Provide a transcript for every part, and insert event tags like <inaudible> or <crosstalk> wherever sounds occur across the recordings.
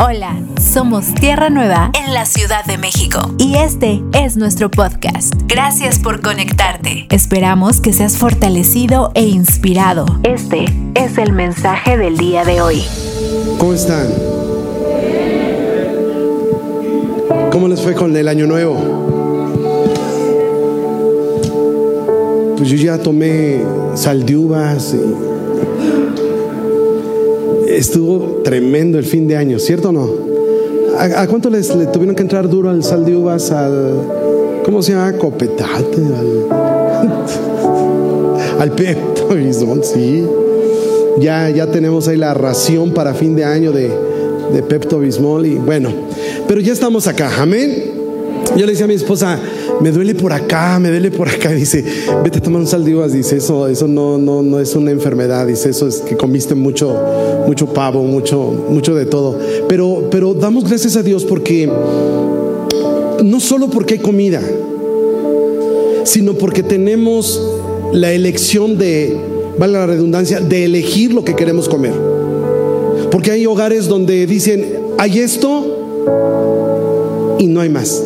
Hola, somos Tierra Nueva en la Ciudad de México y este es nuestro podcast. Gracias por conectarte. Esperamos que seas fortalecido e inspirado. Este es el mensaje del día de hoy. ¿Cómo están? ¿Cómo les fue con el año nuevo? Pues yo ya tomé sal de uvas y estuvo tremendo el fin de año, ¿cierto o no? ¿A, cuánto les le tuvieron que entrar duro al sal de uvas, al, ¿cómo se llama? Copetate, al, <laughs> al Pepto sí. Ya, ya tenemos ahí la ración para fin de año de, de Pepto Bismol y bueno, pero ya estamos acá, amén. Yo le decía a mi esposa, me duele por acá, me duele por acá. Dice, vete a tomar un sal de uvas. Dice, eso, eso no, no, no es una enfermedad. Dice, eso es que comiste mucho, mucho pavo, mucho, mucho de todo. Pero, pero damos gracias a Dios porque no solo porque hay comida, sino porque tenemos la elección de, vale la redundancia, de elegir lo que queremos comer. Porque hay hogares donde dicen, hay esto y no hay más.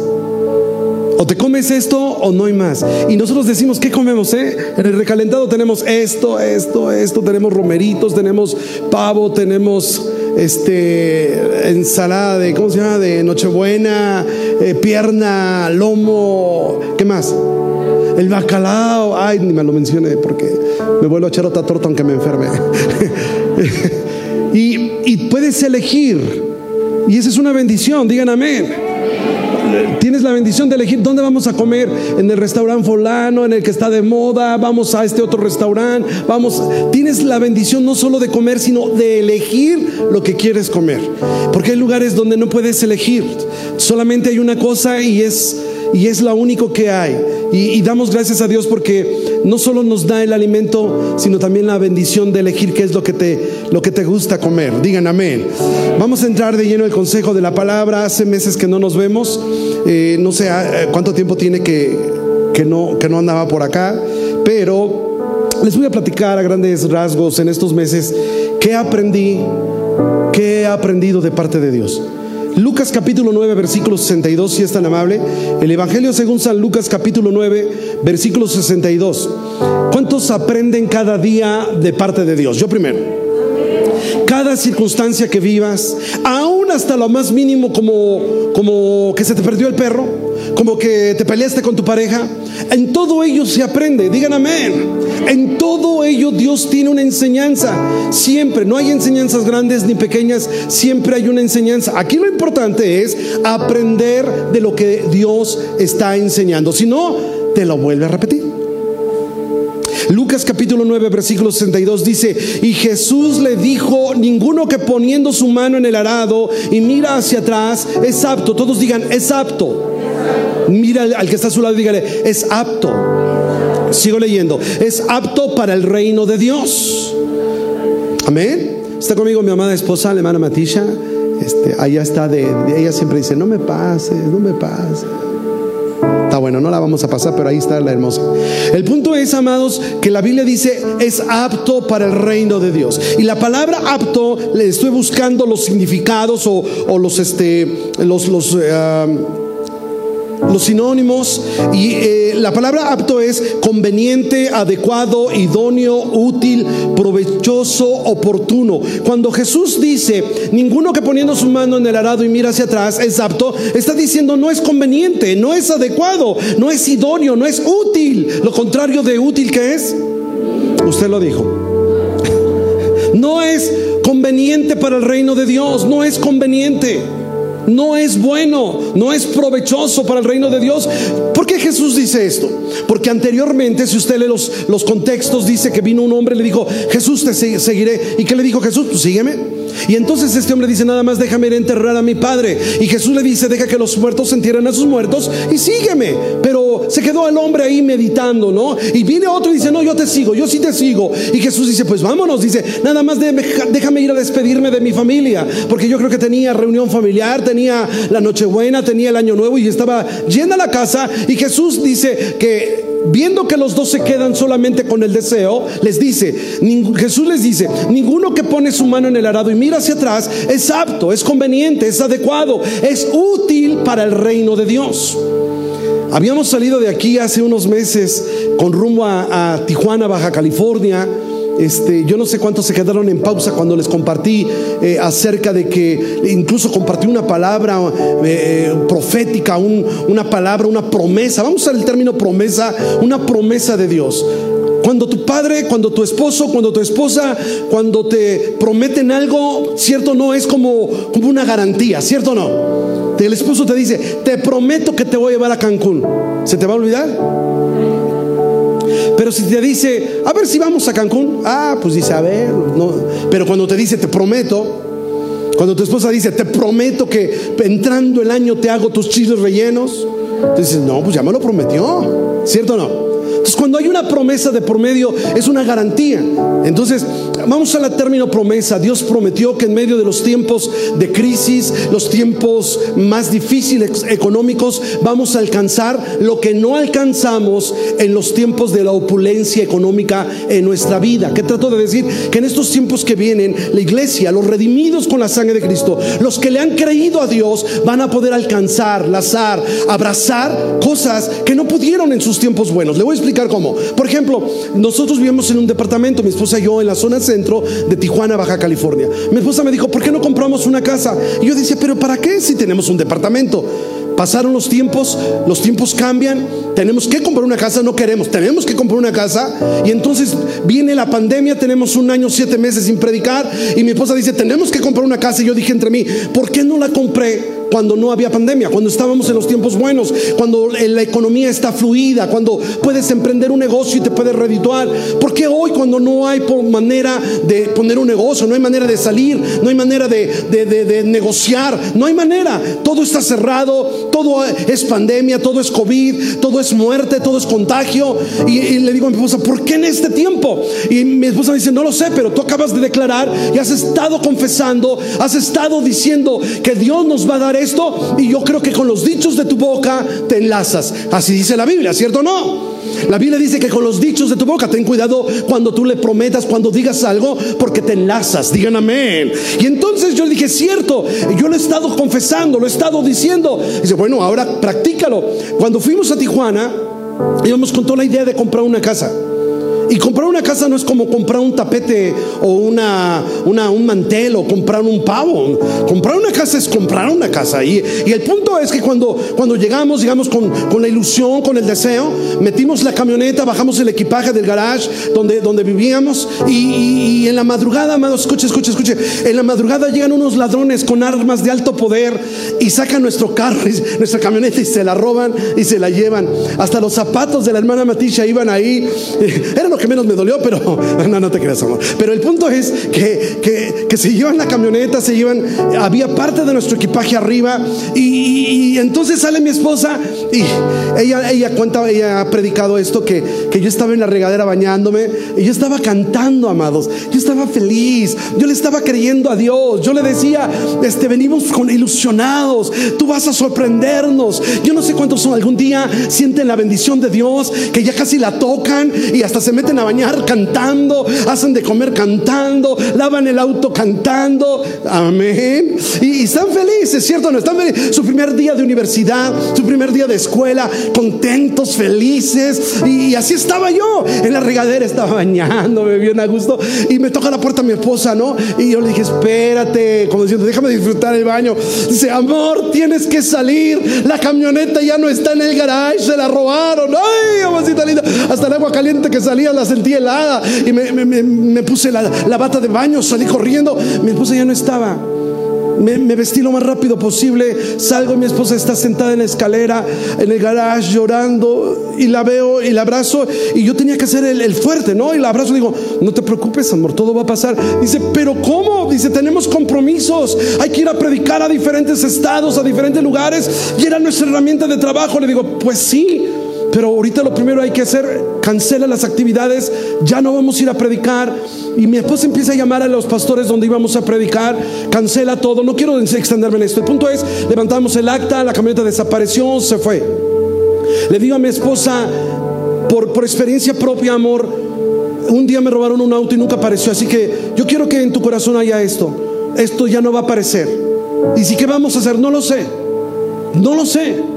O te comes esto o no hay más. Y nosotros decimos, ¿qué comemos? Eh? En el recalentado tenemos esto, esto, esto, tenemos romeritos, tenemos pavo, tenemos este ensalada de, ¿cómo se llama? De Nochebuena, eh, pierna, lomo, ¿qué más? El bacalao, ay, ni me lo mencione porque me vuelvo a echar otra torta aunque me enferme. <laughs> y, y puedes elegir, y esa es una bendición, digan amén tienes la bendición de elegir dónde vamos a comer, en el restaurante fulano, en el que está de moda, vamos a este otro restaurante, vamos, tienes la bendición no solo de comer, sino de elegir lo que quieres comer. Porque hay lugares donde no puedes elegir, solamente hay una cosa y es y es lo único que hay. Y, damos gracias a Dios porque no solo nos da el alimento, sino también la bendición de elegir qué es lo que te, lo que te gusta comer. Digan amén. Vamos a entrar de lleno el consejo de la palabra. Hace meses que no nos vemos. Eh, no sé ah, eh, cuánto tiempo tiene que, que, no, que no andaba por acá, pero les voy a platicar a grandes rasgos en estos meses qué aprendí, qué he aprendido de parte de Dios. Lucas capítulo 9, versículo 62, si es tan amable. El Evangelio según San Lucas capítulo 9, versículo 62. ¿Cuántos aprenden cada día de parte de Dios? Yo primero. Cada circunstancia que vivas, aún hasta lo más mínimo como, como que se te perdió el perro, como que te peleaste con tu pareja, en todo ello se aprende. Digan amén. En todo ello Dios tiene una enseñanza. Siempre, no hay enseñanzas grandes ni pequeñas, siempre hay una enseñanza. Aquí lo importante es aprender de lo que Dios está enseñando. Si no, te lo vuelve a repetir. Lucas capítulo 9, versículo 62 dice, y Jesús le dijo, ninguno que poniendo su mano en el arado y mira hacia atrás es apto. Todos digan, es apto. Mira al que está a su lado y dígale, es apto. Sigo leyendo. Es apto para el reino de Dios. Amén. Está conmigo mi amada esposa, la hermana Matisha. Este, allá está de, ella siempre dice, no me pases, no me pases. Está bueno, no la vamos a pasar, pero ahí está la hermosa. El punto es, amados, que la Biblia dice es apto para el reino de Dios. Y la palabra apto, le estoy buscando los significados o, los, este, los, los eh, los sinónimos y eh, la palabra apto es conveniente, adecuado, idóneo, útil, provechoso, oportuno. Cuando Jesús dice, ninguno que poniendo su mano en el arado y mira hacia atrás es apto, está diciendo no es conveniente, no es adecuado, no es idóneo, no es útil. Lo contrario de útil que es, usted lo dijo. <laughs> No es conveniente para el reino de Dios, no es conveniente no es bueno, no es provechoso para el reino de Dios. ¿Por qué Jesús dice esto? Porque anteriormente, si usted lee los, los contextos, dice que vino un hombre y le dijo, Jesús te seguiré. ¿Y qué le dijo Jesús? Pues sígueme. Y entonces este hombre dice, nada más déjame ir a enterrar a mi padre. Y Jesús le dice, deja que los muertos entierren a sus muertos y sígueme. Pero se quedó el hombre ahí meditando, ¿no? Y viene otro y dice, no, yo te sigo, yo sí te sigo. Y Jesús dice, pues vámonos, dice, nada más déjame ir a despedirme de mi familia. Porque yo creo que tenía reunión familiar, tenía la Nochebuena, tenía el Año Nuevo y estaba llena la casa. Y Jesús dice que viendo que los dos se quedan solamente con el deseo, les dice, Jesús les dice, ninguno que pone su mano en el arado y mira hacia atrás es apto, es conveniente, es adecuado, es útil para el reino de Dios. Habíamos salido de aquí hace unos meses con rumbo a, Tijuana, Baja California. Este, yo no sé cuántos se quedaron en pausa cuando les compartí eh, acerca de que incluso compartí una palabra eh, profética, una palabra, una promesa. Vamos a usar el término promesa, una promesa de Dios. Cuando tu padre, cuando tu esposo, cuando tu esposa, cuando te prometen algo, cierto no es como, como una garantía, cierto no. El esposo te dice, te prometo que te voy a llevar a Cancún. ¿Se te va a olvidar? Pero si te dice, a ver si vamos a Cancún, ah, pues dice, a ver, no. Pero cuando te dice, te prometo, cuando tu esposa dice, te prometo que entrando el año te hago tus chiles rellenos, tú dices, no, pues ya me lo prometió, ¿cierto o no? Entonces, cuando hay una promesa de por medio, es una garantía. Entonces, vamos al término promesa. Dios prometió que en medio de los tiempos de crisis, los tiempos más difíciles económicos, vamos a alcanzar lo que no alcanzamos en los tiempos de la opulencia económica en nuestra vida. ¿Qué trato de decir? Que en estos tiempos que vienen, la iglesia, los redimidos con la sangre de Cristo, los que le han creído a Dios, van a poder alcanzar, lazar, abrazar cosas que no pudieron en sus tiempos buenos. Le voy a explicar cómo. Por ejemplo, nosotros vivimos en un departamento, mi esposa y yo, en la zona centro de Tijuana, Baja California. Mi esposa me dijo, ¿por qué no compramos una casa? Y yo decía, ¿pero para qué si tenemos un departamento? Pasaron los tiempos, los tiempos cambian, tenemos que comprar una casa, no queremos, tenemos que comprar una casa. Y entonces viene la pandemia, tenemos un año, siete meses sin predicar. Y mi esposa dice, tenemos que comprar una casa. Y yo dije entre mí, ¿por qué no la compré cuando no había pandemia, cuando estábamos en los tiempos buenos, cuando la economía está fluida, cuando puedes emprender un negocio y te puedes redituar. ¿Por qué hoy cuando no hay manera de poner un negocio, no hay manera de salir, no hay manera de, negociar, no hay manera? Todo está cerrado, todo es pandemia, todo es COVID, todo es muerte, todo es contagio. Y, y le digo a mi esposa, ¿por qué en este tiempo? Y mi esposa me dice, no lo sé, pero tú acabas de declarar y has estado confesando, has estado diciendo que Dios nos va a dar esto y yo creo que con los dichos de tu boca te enlazas. Así dice la Biblia, ¿cierto o no? La Biblia dice que con los dichos de tu boca, ten cuidado cuando tú le prometas, cuando digas algo, porque te enlazas. Digan amén. Y entonces yo le dije, cierto, yo lo he estado confesando, lo he estado diciendo. dice, bueno, ahora practícalo. Cuando fuimos a Tijuana, íbamos con toda la idea de comprar una casa. Y comprar una casa no es como comprar un tapete o una, un mantel o comprar un pavo. Comprar una casa es comprar una casa. Y, y el punto es que cuando, cuando llegamos, llegamos con, la ilusión, con el deseo, metimos la camioneta, bajamos el equipaje del garage donde, donde vivíamos y, en la madrugada, amados, escuche, escuche, escuche, en la madrugada llegan unos ladrones con armas de alto poder y sacan nuestro carro, <laughs> nuestra camioneta y se la roban y se la llevan. Hasta los zapatos de la hermana Matisha iban ahí. <laughs> Era lo que menos me dolió, pero <laughs> no, no te creas, amor. Pero el punto es que, que, que se llevan la camioneta, se llevan, había parte de nuestro equipaje arriba y, entonces sale mi esposa y ella, ella cuenta, ella ha predicado esto, que, que yo estaba en la regadera bañándome y yo estaba cantando, amados. Yo estaba feliz, yo le estaba creyendo a Dios. Yo le decía, este, venimos con ilusionados, tú vas a sorprendernos. Yo no sé cuántos son, algún día sienten la bendición de Dios, que ya casi la tocan y hasta se meten a bañar cantando, hacen de comer cantando, lavan el auto cantando. Amén. Y, están felices, ¿cierto? No están felices. Su primer día de universidad, su primer día de escuela, contentos, felices. Y, así estaba yo. En la regadera estaba bañándome bien a gusto. Y me toca la puerta mi esposa, ¿no? Y yo le dije, espérate, como diciendo, déjame disfrutar el baño. Dice, amor, tienes que salir. La camioneta ya no está en el garage, se la robaron. Ay, amorcita linda. Hasta el agua caliente que salía la sentí helada y me, puse la, la, bata de baño, salí corriendo. Mi esposa ya no estaba. Me, vestí lo más rápido posible. Salgo y mi esposa está sentada en la escalera, en el garage, llorando. Y la veo y la abrazo. Y yo tenía que hacer el, el, fuerte, ¿no? Y la abrazo y digo, no te preocupes, amor, todo va a pasar. Dice, pero ¿cómo? Dice, tenemos compromisos. Hay que ir a predicar a diferentes estados, a diferentes lugares. Y era nuestra herramienta de trabajo. Le digo, pues sí. Pero ahorita lo primero hay que hacer, cancela las actividades, ya no vamos a ir a predicar. Y mi esposa empieza a llamar a los pastores donde íbamos a predicar, cancela todo. No quiero extenderme en esto. El punto es, levantamos el acta, la camioneta desapareció, se fue. Le digo a mi esposa, por, experiencia propia, amor, un día me robaron un auto y nunca apareció. Así que yo quiero que en tu corazón haya esto. Esto ya no va a aparecer. ¿Y si qué vamos a hacer? No lo sé. No lo sé.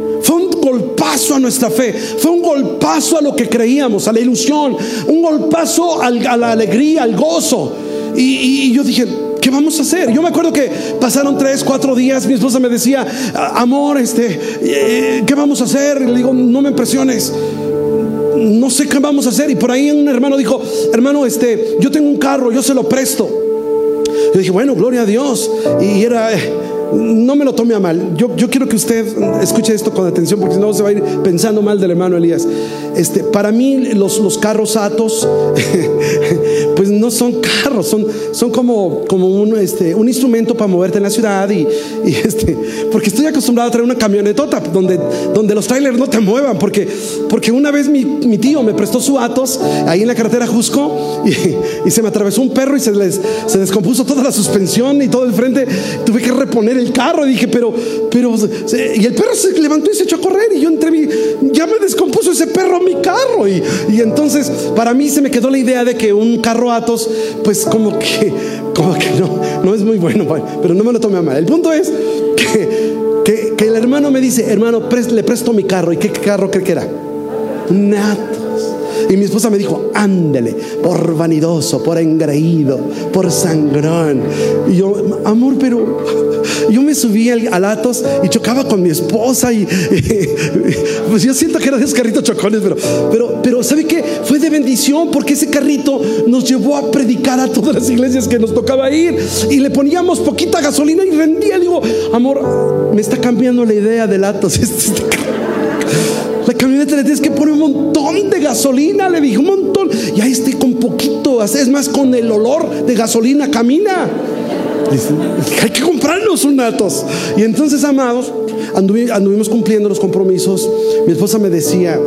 Golpazo a nuestra fe, fue un golpazo a lo que creíamos, a la ilusión, un golpazo a la alegría, al gozo. Y, yo dije, ¿qué vamos a hacer? Yo me acuerdo que pasaron tres, cuatro días, mi esposa me decía, amor, este, eh, ¿qué vamos a hacer? le digo, no me impresiones no sé qué vamos a hacer. Y por ahí un hermano dijo, hermano, este, yo tengo un carro, yo se lo presto. Yo dije, bueno, gloria a Dios. Y era, no me lo tome a mal. Yo, yo quiero que usted escuche esto con atención porque si no se va a ir pensando mal del hermano Elías. Este, para mí los, los carros Atos, <laughs> pues no son carros, son, son como, como un, este, un instrumento para moverte en la ciudad y, este, porque estoy acostumbrado a traer una camionetota donde, donde los trailers no te muevan, porque, porque una vez mi, mi tío me prestó su Atos ahí en la carretera Jusco y, y, se me atravesó un perro y se, les, se descompuso toda la suspensión y todo el frente, tuve que reponer el carro y dije, pero, pero, y el perro se levantó y se echó a correr y yo entre mí, ya me descompuso ese perro mi carro. Y, y entonces para mí se me quedó la idea de que un carro Atos, pues como que, como que no, no es muy bueno, pero no me lo tome a mal. El punto es que, que, el hermano me dice, hermano, le presto mi carro. ¿Y qué carro cree que era? Un y mi esposa me dijo, ándele, por vanidoso, por engreído, por sangrón. Y yo, amor, pero yo me subí al, Atos y chocaba con mi esposa y, <laughs> pues yo siento que eran esos carritos chocones, pero, pero, pero ¿sabe qué? Fue de bendición porque ese carrito nos llevó a predicar a todas las iglesias que nos tocaba ir y le poníamos poquita gasolina y rendía. Digo, amor, me está cambiando la idea del Atos. <laughs> La camioneta le tienes que poner un montón de gasolina, le dije un montón. Y ahí estoy con poquito, es más, con el olor de gasolina camina. hay que comprarnos un Atos. Y entonces, amados, anduvimos cumpliendo los compromisos. Mi esposa me decía,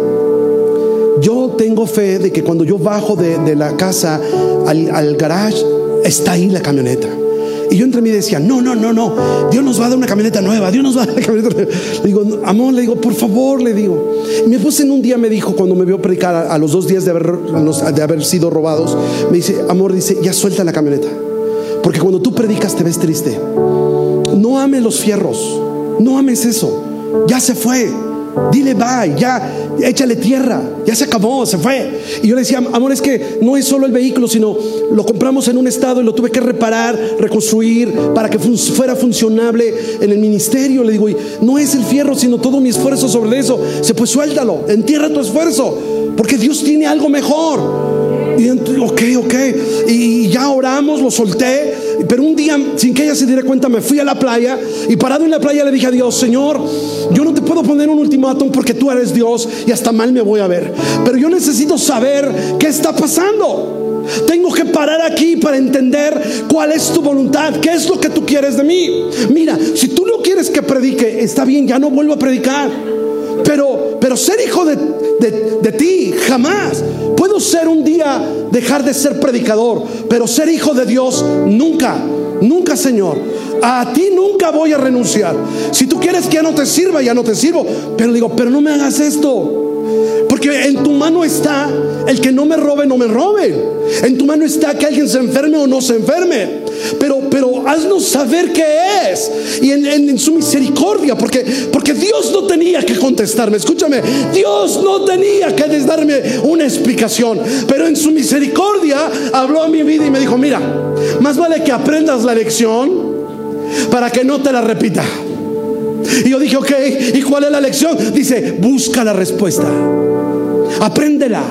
yo tengo fe de que cuando yo bajo de, la casa al, al garage, está ahí la camioneta. Y yo entre mí decía, no, no, no, no, Dios nos va a dar una camioneta nueva, Dios nos va a dar una camioneta nueva. Le digo, amor, le digo, por favor, le digo. Y mi esposa en un día me dijo, cuando me vio predicar a, los dos días de haber, de haber sido robados, me dice, amor, dice, ya suelta la camioneta. Porque cuando tú predicas te ves triste. No ames los fierros, no ames eso. Ya se fue. Dile bye, ya, échale tierra, ya se acabó, se fue. Y yo le decía, amor, es que no es solo el vehículo, sino lo compramos en un estado y lo tuve que reparar, reconstruir para que fuera funcionable en el ministerio. Le digo, y no es el fierro, sino todo mi esfuerzo sobre eso. Se pues suéltalo, entierra tu esfuerzo, porque Dios tiene algo mejor. Y ok, ok. Y ya oramos, lo solté. Pero un día, sin que ella se diera cuenta, me fui a la playa y parado en la playa le dije a Dios, Señor, yo no te puedo poner un ultimátum porque tú eres Dios y hasta mal me voy a ver. Pero yo necesito saber qué está pasando. Tengo que parar aquí para entender cuál es tu voluntad, qué es lo que tú quieres de mí. Mira, si tú no quieres que predique, está bien, ya no vuelvo a predicar. Pero, pero ser hijo de, de ti, jamás. Puedo ser un día dejar de ser predicador, pero ser hijo de Dios nunca, nunca, Señor. A ti nunca voy a renunciar. Si tú quieres que ya no te sirva, ya no te sirvo. Pero digo, pero no me hagas esto. Porque en tu mano está el que no me robe, no me robe. En tu mano está que alguien se enferme o no se enferme. Pero, pero haznos saber qué es. Y en, su misericordia, porque, porque Dios no tenía que contestarme. Escúchame, Dios no tenía que darme una explicación. Pero en su misericordia habló a mi vida y me dijo, mira, más vale que aprendas la lección para que no te la repita. Y yo dije, ok, ¿y cuál es la lección? Dice, busca la respuesta. Apréndela.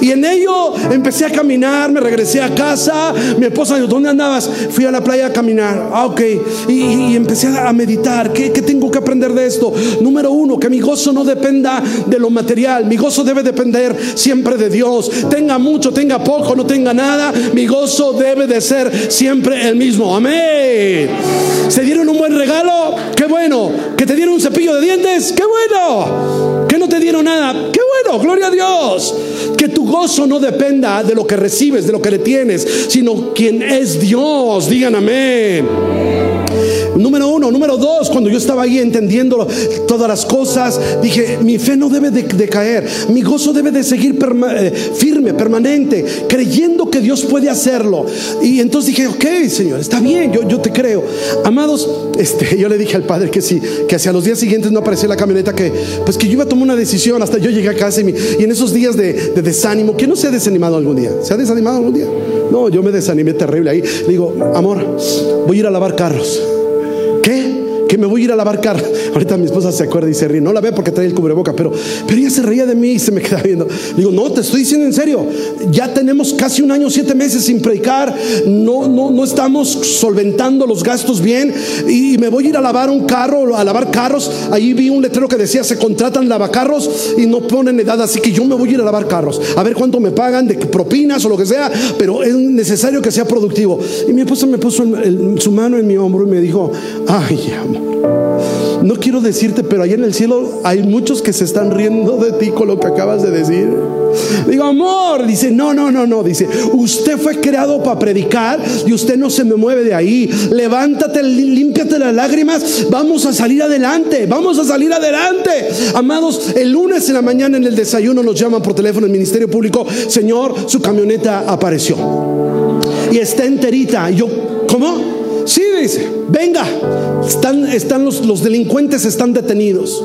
Y en ello empecé a caminar, me regresé a casa. Mi esposa dijo, ¿dónde andabas? Fui a la playa a caminar. Ah, ok. Y, empecé a meditar. ¿Qué, ¿Qué, tengo que aprender de esto? Número uno, que mi gozo no dependa de lo material. Mi gozo debe depender siempre de Dios. Tenga mucho, tenga poco, no tenga nada. Mi gozo debe de ser siempre el mismo. Amén. ¿Se dieron un buen regalo? Qué bueno. ¿Que te dieron un cepillo de dientes? Qué bueno. ¿Que no te dieron nada? Qué bueno. Gloria a Dios. Que tu gozo no dependa de lo que recibes, de lo que le tienes, sino quien es Dios. Digan amén. Número uno. Número dos, cuando yo estaba ahí entendiendo todas las cosas, dije, mi fe no debe de, caer, mi gozo debe de seguir eh, firme, permanente, creyendo que Dios puede hacerlo. Y entonces dije, ok, Señor, está bien, yo, te creo. Amados, este, yo le dije al Padre que sí, que hacia los días siguientes no aparecía la camioneta, que pues que yo iba a tomar una decisión, hasta yo llegué a casa y, en esos días de, de desánimo, que no se ha desanimado algún día? ¿Se ha desanimado algún día? No, yo me desanimé terrible ahí. Le digo, amor, voy a ir a lavar carros. ¿Qué? Me voy a ir a lavar carros. Ahorita mi esposa se acuerda y se ríe. No la ve porque trae el cubreboca, pero, pero ella se reía de mí y se me queda viendo. Digo, no, te estoy diciendo en serio. Ya tenemos casi un año, siete meses sin predicar. No, no, no estamos solventando los gastos bien. Y me voy a ir a lavar un carro, a lavar carros. Ahí vi un letrero que decía, se contratan lavacarros y no ponen edad. Así que yo me voy a ir a lavar carros. A ver cuánto me pagan de propinas o lo que sea. Pero es necesario que sea productivo. Y mi esposa me puso su mano en mi hombro y me dijo, ay, amor. No quiero decirte, pero allá en el cielo hay muchos que se están riendo de ti con lo que acabas de decir. Digo, amor, dice, no, no, no, no, dice, usted fue creado para predicar y usted no se me mueve de ahí. Levántate, límpiate las lágrimas, vamos a salir adelante, vamos a salir adelante. Amados, el lunes en la mañana en el desayuno nos llaman por teléfono el Ministerio Público, Señor, su camioneta apareció. Y está enterita. Y yo, ¿cómo? Dice, venga, están, los, delincuentes están detenidos.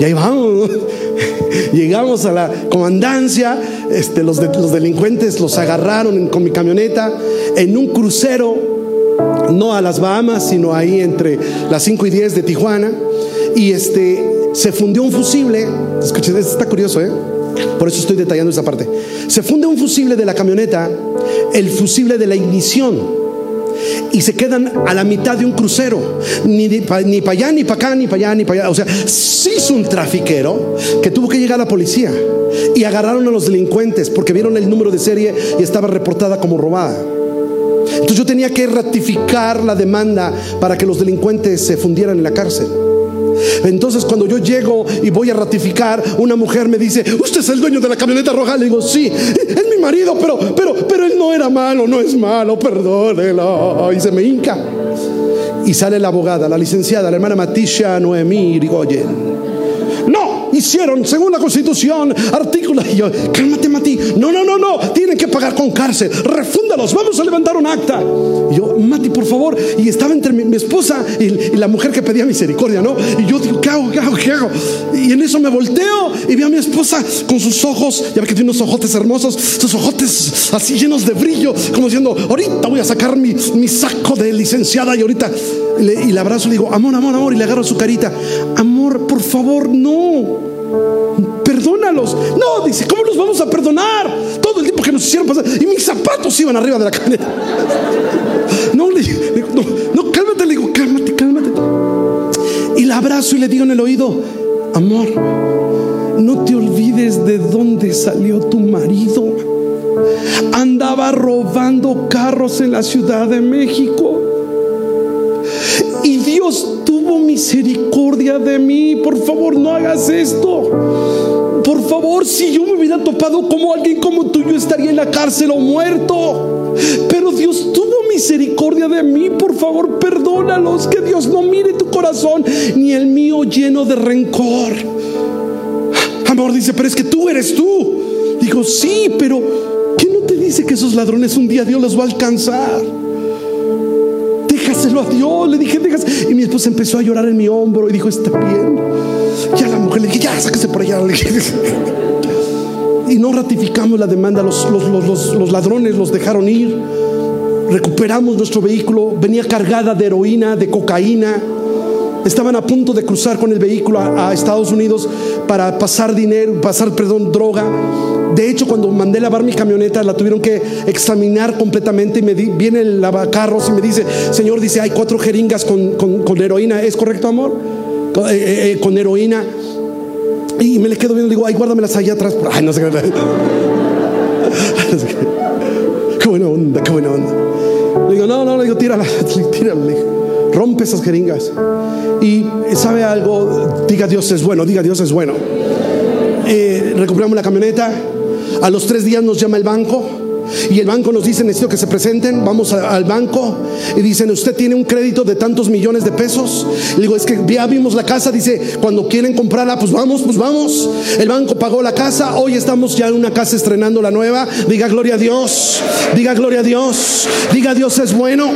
Y ahí vamos, <laughs> llegamos a la comandancia, este, los, los delincuentes los agarraron con mi camioneta en un crucero, no a las Bahamas, sino ahí entre las 5 y 10 de Tijuana. Y este, se fundió un fusible, escuchen, está curioso, ¿eh? Por eso estoy detallando esa parte. Se funde un fusible de la camioneta, el fusible de la ignición y se quedan a la mitad de un crucero, ni, para allá, ni para acá, ni para allá, ni para allá. O sea, sí es un trafiquero que tuvo que llegar a la policía y agarraron a los delincuentes porque vieron el número de serie y estaba reportada como robada. Entonces yo tenía que ratificar la demanda para que los delincuentes se fundieran en la cárcel. Entonces cuando yo llego y voy a ratificar, una mujer me dice, ¿usted es el dueño de la camioneta roja? Le digo, sí, es mi marido, pero, pero, pero él no era malo, no es malo, perdónelo. Y se me hinca. Y sale la abogada, la licenciada, la hermana Matisha Noemí Irigoyen hicieron según la constitución, artículo. Y yo, cálmate, Mati. No, no, no, no. Tienen que pagar con cárcel. Refúndalos. Vamos a levantar un acta. Y yo, Mati, por favor. Y estaba entre mi, esposa y, la mujer que pedía misericordia, ¿no? Y yo digo, ¿qué hago? ¿Qué hago? ¿Qué hago? Y en eso me volteo y veo a mi esposa con sus ojos. Ya ve que tiene unos ojotes hermosos. Sus ojotes así llenos de brillo. Como diciendo, ahorita voy a sacar mi, mi saco de licenciada y ahorita. y le abrazo y le digo, amor, amor, amor. Y le agarro su carita. Amor, por favor, no. Perdónalos. No, dice, ¿cómo los vamos a perdonar? Todo el tiempo que nos hicieron pasar. Y mis zapatos iban arriba de la camioneta. No, le digo, no, no, cálmate, le digo, cálmate, cálmate. Y la abrazo y le digo en el oído, amor, no te olvides de dónde salió tu marido. Andaba robando carros en la Ciudad de México. Y Dios misericordia de mí, por favor no hagas esto. Por favor, si yo me hubiera topado como alguien como tú, yo estaría en la cárcel o muerto. Pero Dios tuvo misericordia de mí, por favor, perdónalos, que Dios no mire tu corazón ni el mío lleno de rencor. Amor dice, pero es que tú eres tú. Digo, sí, pero ¿qué no te dice que esos ladrones un día Dios los va a alcanzar? Déjaselo a Dios. Le dije, déjase. Y mi esposa empezó a llorar en mi hombro y dijo, está bien. Ya la mujer le dije, ya, sáquese por allá. Y no ratificamos la demanda. Los, los, ladrones los dejaron ir. Recuperamos nuestro vehículo. Venía cargada de heroína, de cocaína. Estaban a punto de cruzar con el vehículo a, Estados Unidos para pasar dinero, pasar, perdón, droga. De hecho, cuando mandé lavar mi camioneta, la tuvieron que examinar completamente y me viene el lavacarros y me dice, Señor, dice, hay cuatro jeringas con, con, heroína. ¿Es correcto, amor? Con, eh, eh, eh, con, heroína. Y me le quedo viendo, digo, ay, guárdamelas allá atrás. <laughs> Ay, no sé qué. <laughs> qué buena onda, qué buena onda. Le digo, no, no, le digo, tírala, <laughs> tírala. Rompe esas jeringas. Y sabe algo, diga Dios es bueno, diga Dios es bueno. recuperamos la camioneta, a los tres días nos llama el banco y el banco nos dice, necesito que se presenten, vamos al banco y dicen, usted tiene un crédito de tantos millones de pesos. Le digo, es que ya vimos la casa, dice, cuando quieren comprarla, pues vamos, pues vamos. El banco pagó la casa, hoy estamos ya en una casa estrenando la nueva. Diga gloria a Dios, diga gloria a Dios, diga Dios es bueno.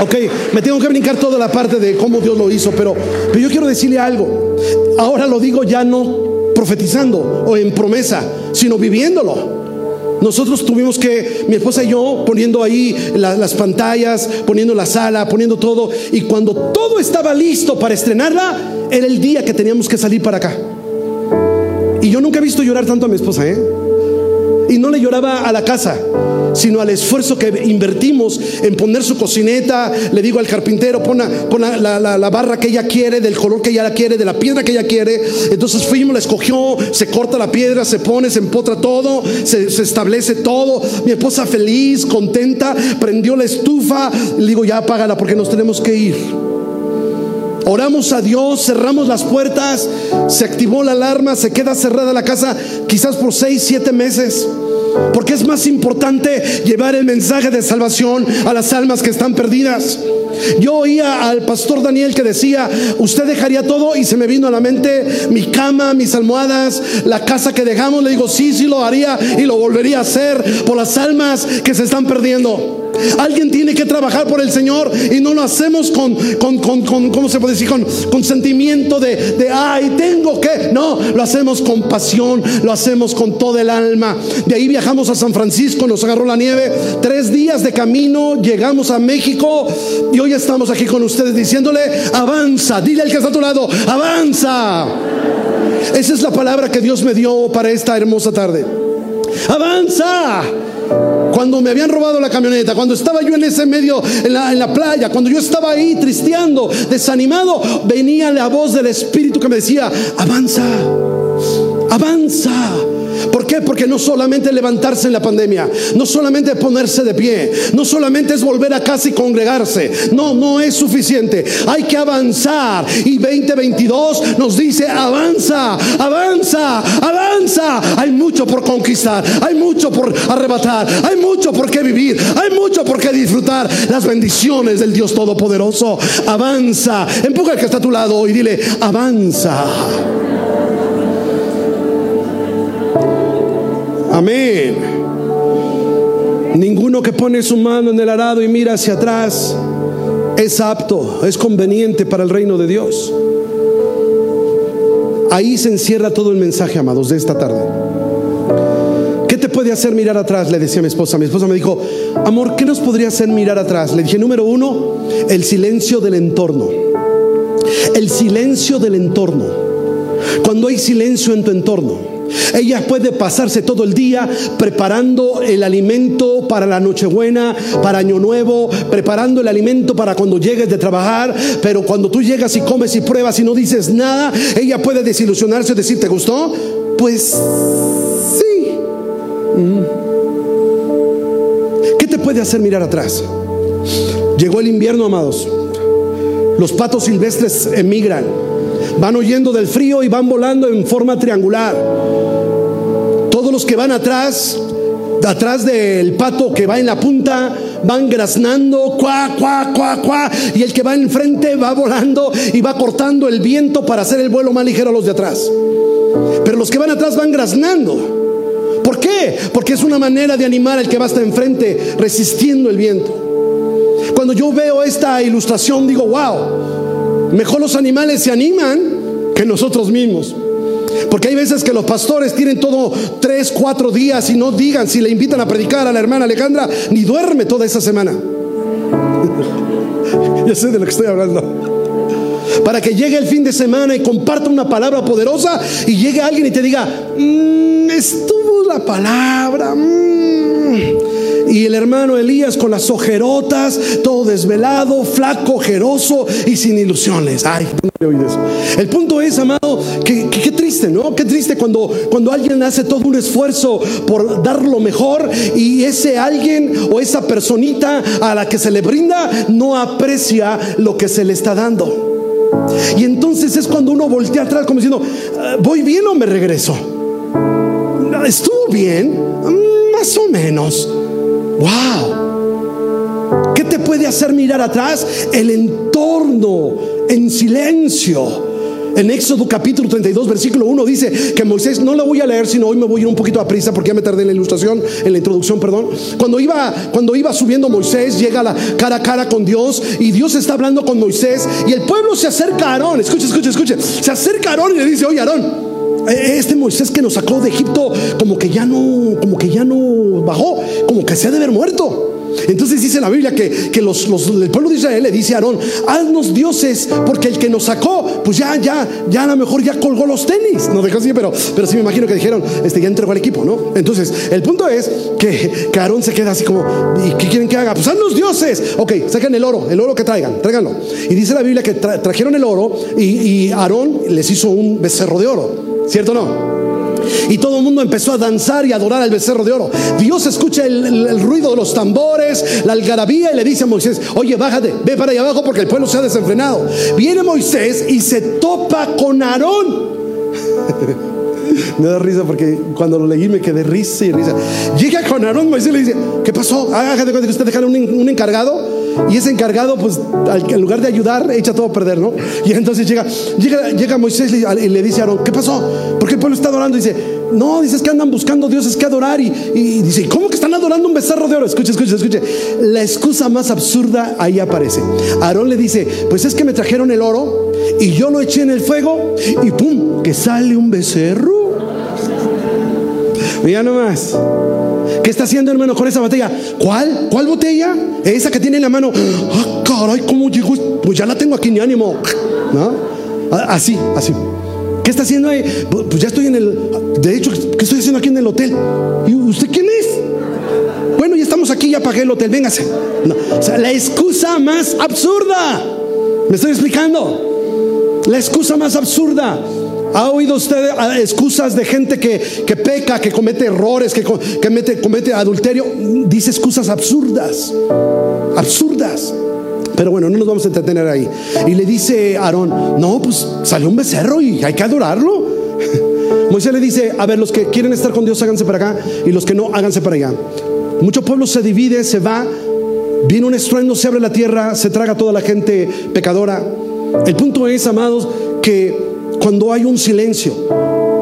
Ok, me tengo que brincar toda la parte de cómo Dios lo hizo, pero, pero yo quiero decirle algo. Ahora lo digo ya no profetizando o en promesa, sino viviéndolo. Nosotros tuvimos que, mi esposa y yo, poniendo ahí las pantallas, poniendo la sala, poniendo todo. Y cuando todo estaba listo para estrenarla, era el día que teníamos que salir para acá. Y yo nunca he visto llorar tanto a mi esposa, ¿eh? Y no le lloraba a la casa, sino al esfuerzo que invertimos en poner su cocineta. Le digo al carpintero, pon, la, barra que ella quiere, del color que ella quiere, de la piedra que ella quiere. Entonces fuimos, la escogió, se corta la piedra, se pone, se empotra todo, se, se establece todo. Mi esposa feliz, contenta, prendió la estufa. Le digo, ya apágala porque nos tenemos que ir. Oramos a Dios, cerramos las puertas, se activó la alarma, se queda cerrada la casa quizás por seis, siete meses. Porque es más importante llevar el mensaje de salvación a las almas que están perdidas. Yo oía al pastor Daniel que decía, usted dejaría todo y se me vino a la mente mi cama, mis almohadas, la casa que dejamos. Le digo, sí, sí lo haría y lo volvería a hacer por las almas que se están perdiendo. Alguien tiene que trabajar por el Señor y no lo hacemos con, con, con, ¿cómo se puede decir? Con, con sentimiento de, de, ay, tengo que. No, lo hacemos con pasión, lo hacemos con todo el alma. De ahí viajamos a San Francisco, nos agarró la nieve, tres días de camino, llegamos a México y hoy estamos aquí con ustedes diciéndole, avanza, dile al que está a tu lado, avanza. Esa es la palabra que Dios me dio para esta hermosa tarde. Avanza. Cuando me habían robado la camioneta, cuando estaba yo en ese medio, en la playa, cuando yo estaba ahí tristeando, desanimado, venía la voz del Espíritu que me decía, avanza, avanza. Porque no solamente levantarse en la pandemia, no solamente ponerse de pie, no solamente es volver a casa y congregarse, no, no es suficiente, hay que avanzar. Y 2022 nos dice, avanza, avanza, avanza. Hay mucho por conquistar, hay mucho por arrebatar, hay mucho por qué vivir, hay mucho por qué disfrutar las bendiciones del Dios Todopoderoso. Avanza, empuja al que está a tu lado y dile, avanza. Amén. Ninguno que pone su mano en el arado y mira hacia atrás es apto, es conveniente para el reino de Dios. Ahí se encierra todo el mensaje, amados, de esta tarde. ¿Qué te puede hacer mirar atrás? Le decía a mi esposa. Mi esposa me dijo, amor, ¿qué nos podría hacer mirar atrás? Le dije, número uno, el silencio del entorno. El silencio del entorno. Cuando hay silencio en tu entorno, ella puede pasarse todo el día preparando el alimento para la Nochebuena, para Año Nuevo, preparando el alimento para cuando llegues de trabajar, pero cuando tú llegas y comes y pruebas y no dices nada, ella puede desilusionarse y decir, ¿te gustó? Pues sí. Mm. ¿Qué te puede hacer mirar atrás? Llegó el invierno, amados. Los patos silvestres emigran. Van huyendo del frío y van volando en forma triangular los que van atrás, atrás del pato que va en la punta, van graznando, cuá, cuá, cuá, cuá, y el que va enfrente va volando y va cortando el viento para hacer el vuelo más ligero a los de atrás. Pero los que van atrás van graznando. ¿Por qué? Porque es una manera de animar al que va hasta enfrente, resistiendo el viento. Cuando yo veo esta ilustración, digo, wow, mejor los animales se animan que nosotros mismos. Porque hay veces que los pastores tienen todo tres, cuatro días y no digan si le invitan a predicar a la hermana Alejandra, ni duerme toda esa semana. <laughs> ya sé de lo que estoy hablando. Para que llegue el fin de semana y comparta una palabra poderosa y llegue alguien y te diga, mm, estuvo la palabra. Mm". Y el hermano Elías con las ojerotas, todo desvelado, flaco, ojeroso y sin ilusiones. Ay, El punto es, amado, que, triste, ¿no? Qué triste cuando, cuando alguien hace todo un esfuerzo por dar lo mejor y ese alguien o esa personita a la que se le brinda no aprecia lo que se le está dando. Y entonces es cuando uno voltea atrás como diciendo, ah, ¿voy bien o me regreso? ¿Estuvo bien? Mm, más o menos. ¡Wow! ¿Qué te puede hacer mirar atrás? El entorno en silencio. En Éxodo capítulo 32, versículo 1 dice que Moisés, no lo voy a leer, sino hoy me voy a ir un poquito a prisa porque ya me tardé en la ilustración, en la introducción, perdón. Cuando iba, cuando iba subiendo Moisés, llega la cara a cara con Dios y Dios está hablando con Moisés y el pueblo se acerca a Aarón, escuche, escuche, escuche, se acerca a Aarón y le dice, oye Aarón, este Moisés que nos sacó de Egipto como que ya no, como que ya no bajó, como que se ha de haber muerto. Entonces dice la Biblia que, que los, el pueblo de Israel le dice a Aarón, haznos dioses, porque el que nos sacó, pues ya, ya, ya a lo mejor ya colgó los tenis. No dejó así, pero, pero sí me imagino que dijeron, este ya entregó al equipo, ¿no? Entonces, el punto es que, que Aarón se queda así como, ¿y qué quieren que haga? Pues haznos dioses. Ok, saquen el oro, el oro que traigan, tráiganlo. Y dice la Biblia que trajeron el oro y, y Aarón les hizo un becerro de oro, ¿cierto o no? Y todo el mundo empezó a danzar y adorar al becerro de oro. Dios escucha el, ruido de los tambores, la algarabía y le dice a Moisés, oye, bájate, ve para allá abajo porque el pueblo se ha desenfrenado. Viene Moisés y se topa con Aarón. <laughs> me da risa porque cuando lo leí me quedé risa y risa. Llega con Aarón, Moisés le dice, ¿qué pasó? Hágate cuenta que usted dejaron un encargado y ese encargado, pues, en lugar de ayudar, echa todo a perder, ¿no? Y entonces llega, llega, Moisés y le dice a Aarón, ¿qué pasó? ¿Por qué el pueblo está adorando? Y dice, no, dices que andan buscando dioses que adorar. Y, dice, ¿cómo que están adorando un becerro de oro? Escuche, escuche, escuche. La excusa más absurda ahí aparece. Aarón le dice, pues es que me trajeron el oro y yo lo eché en el fuego y ¡pum! Que sale un becerro. Mira nomás. ¿Qué está haciendo, hermano, con esa botella? ¿Cuál? ¿Cuál botella? Esa que tiene en la mano. Ah, caray, ¿cómo llegó? Pues ya la tengo aquí, ni ánimo. ¿No? Así, así. ¿Qué está haciendo ahí? Pues ya estoy en el. De hecho, ¿qué estoy haciendo aquí en el hotel? ¿Y usted quién es? Bueno, ya estamos aquí, ya pagué el hotel, véngase. O sea, la excusa más absurda. ¿Me estoy explicando? La excusa más absurda. ¿Ha oído usted excusas de gente que, peca, que comete errores, que, que comete adulterio? Dice excusas absurdas, absurdas. Pero bueno, no nos vamos a entretener ahí. Y le dice Aarón, no, pues salió un becerro y hay que adorarlo. <laughs> Moisés le dice, a ver, los que quieren estar con Dios, háganse para acá, y los que no, háganse para allá. Mucho pueblo se divide, se va, viene un estruendo, se abre la tierra, se traga toda la gente pecadora. El punto es, amados, que cuando hay un silencio.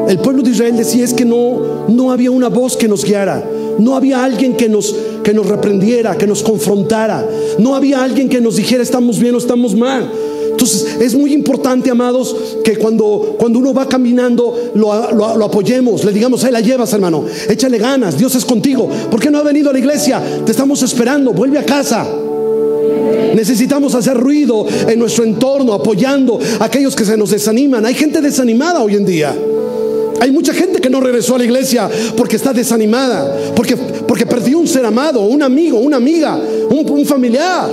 El pueblo de Israel decía es que no, no había una voz que nos guiara, no había alguien que nos, que nos reprendiera, que nos confrontara, no había alguien que nos dijera estamos bien o estamos mal. Entonces es muy importante, amados, que cuando, cuando uno va caminando lo, lo, apoyemos, le digamos, ahí la llevas, hermano, échale ganas, Dios es contigo. ¿Por qué no ha venido a la iglesia? Te estamos esperando, vuelve a casa. Necesitamos hacer ruido en nuestro entorno, apoyando a aquellos que se nos desaniman. Hay gente desanimada hoy en día. Hay mucha gente que no regresó a la iglesia porque está desanimada, porque, porque perdió un ser amado, un amigo, una amiga, un, un familiar.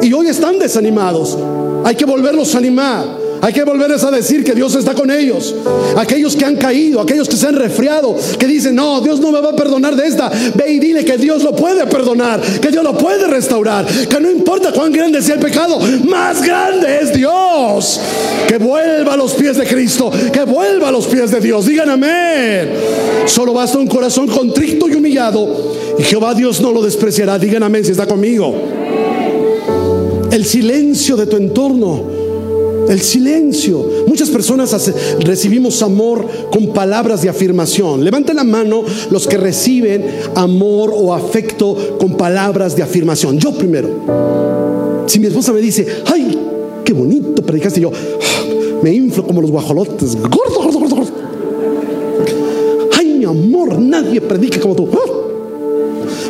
Y hoy están desanimados. Hay que volverlos a animar. Hay que volverles a decir que Dios está con ellos. Aquellos que han caído, aquellos que se han resfriado, que dicen, no, Dios no me va a perdonar de esta. Ve y dile que Dios lo puede perdonar, que Dios lo puede restaurar, que no importa cuán grande sea el pecado, más grande es Dios. Que vuelva a los pies de Cristo, que vuelva a los pies de Dios. Digan amén. Solo basta un corazón contrito y humillado y Jehová Dios no lo despreciará. Digan amén si está conmigo. El silencio de tu entorno el silencio. Muchas personas recibimos amor con palabras de afirmación. Levanten la mano los que reciben amor o afecto con palabras de afirmación. Yo primero. Si mi esposa me dice, ay, qué bonito predicaste, yo me inflo como los guajolotes. Gordo, gordo, gordo, gordo. Ay, mi amor, nadie predica como tú.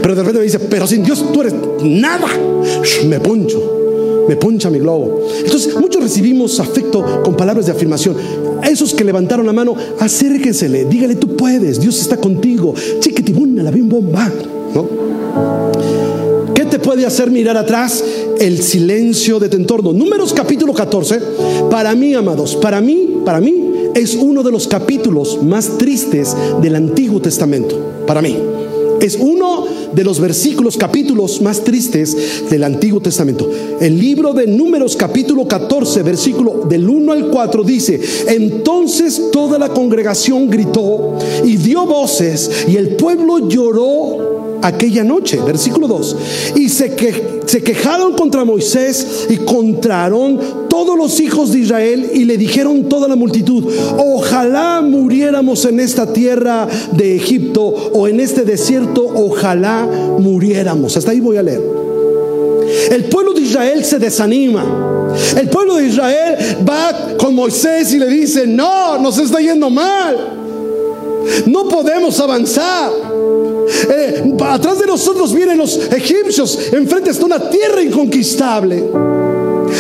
Pero de repente me dice, pero sin Dios tú eres nada. Me poncho me poncha mi globo. Entonces, muchos recibimos afecto con palabras de afirmación. A esos que levantaron la mano, acérquensele, dígale, tú puedes, Dios está contigo. Chiquitibuna, la bien bomba. ¿No? ¿Qué te puede hacer mirar atrás? El silencio de tu entorno. Números capítulo 14, para mí, amados, para mí, para mí, es uno de los capítulos más tristes del Antiguo Testamento. Para mí. Es uno de los versículos, capítulos más tristes del Antiguo Testamento. El libro de Números, capítulo 14, versículo del 1 al 4, dice, entonces toda la congregación gritó y dio voces y el pueblo lloró aquella noche, versículo 2, y se, que, se quejaron contra Moisés y contra todos los hijos de Israel y le dijeron toda la multitud, ojalá muriéramos en esta tierra de Egipto o en este desierto, ojalá muriéramos. Hasta ahí voy a leer. El pueblo de Israel se desanima. El pueblo de Israel va con Moisés y le dice, no, nos está yendo mal. No podemos avanzar. Eh, atrás de nosotros vienen los egipcios. Enfrente está una tierra inconquistable.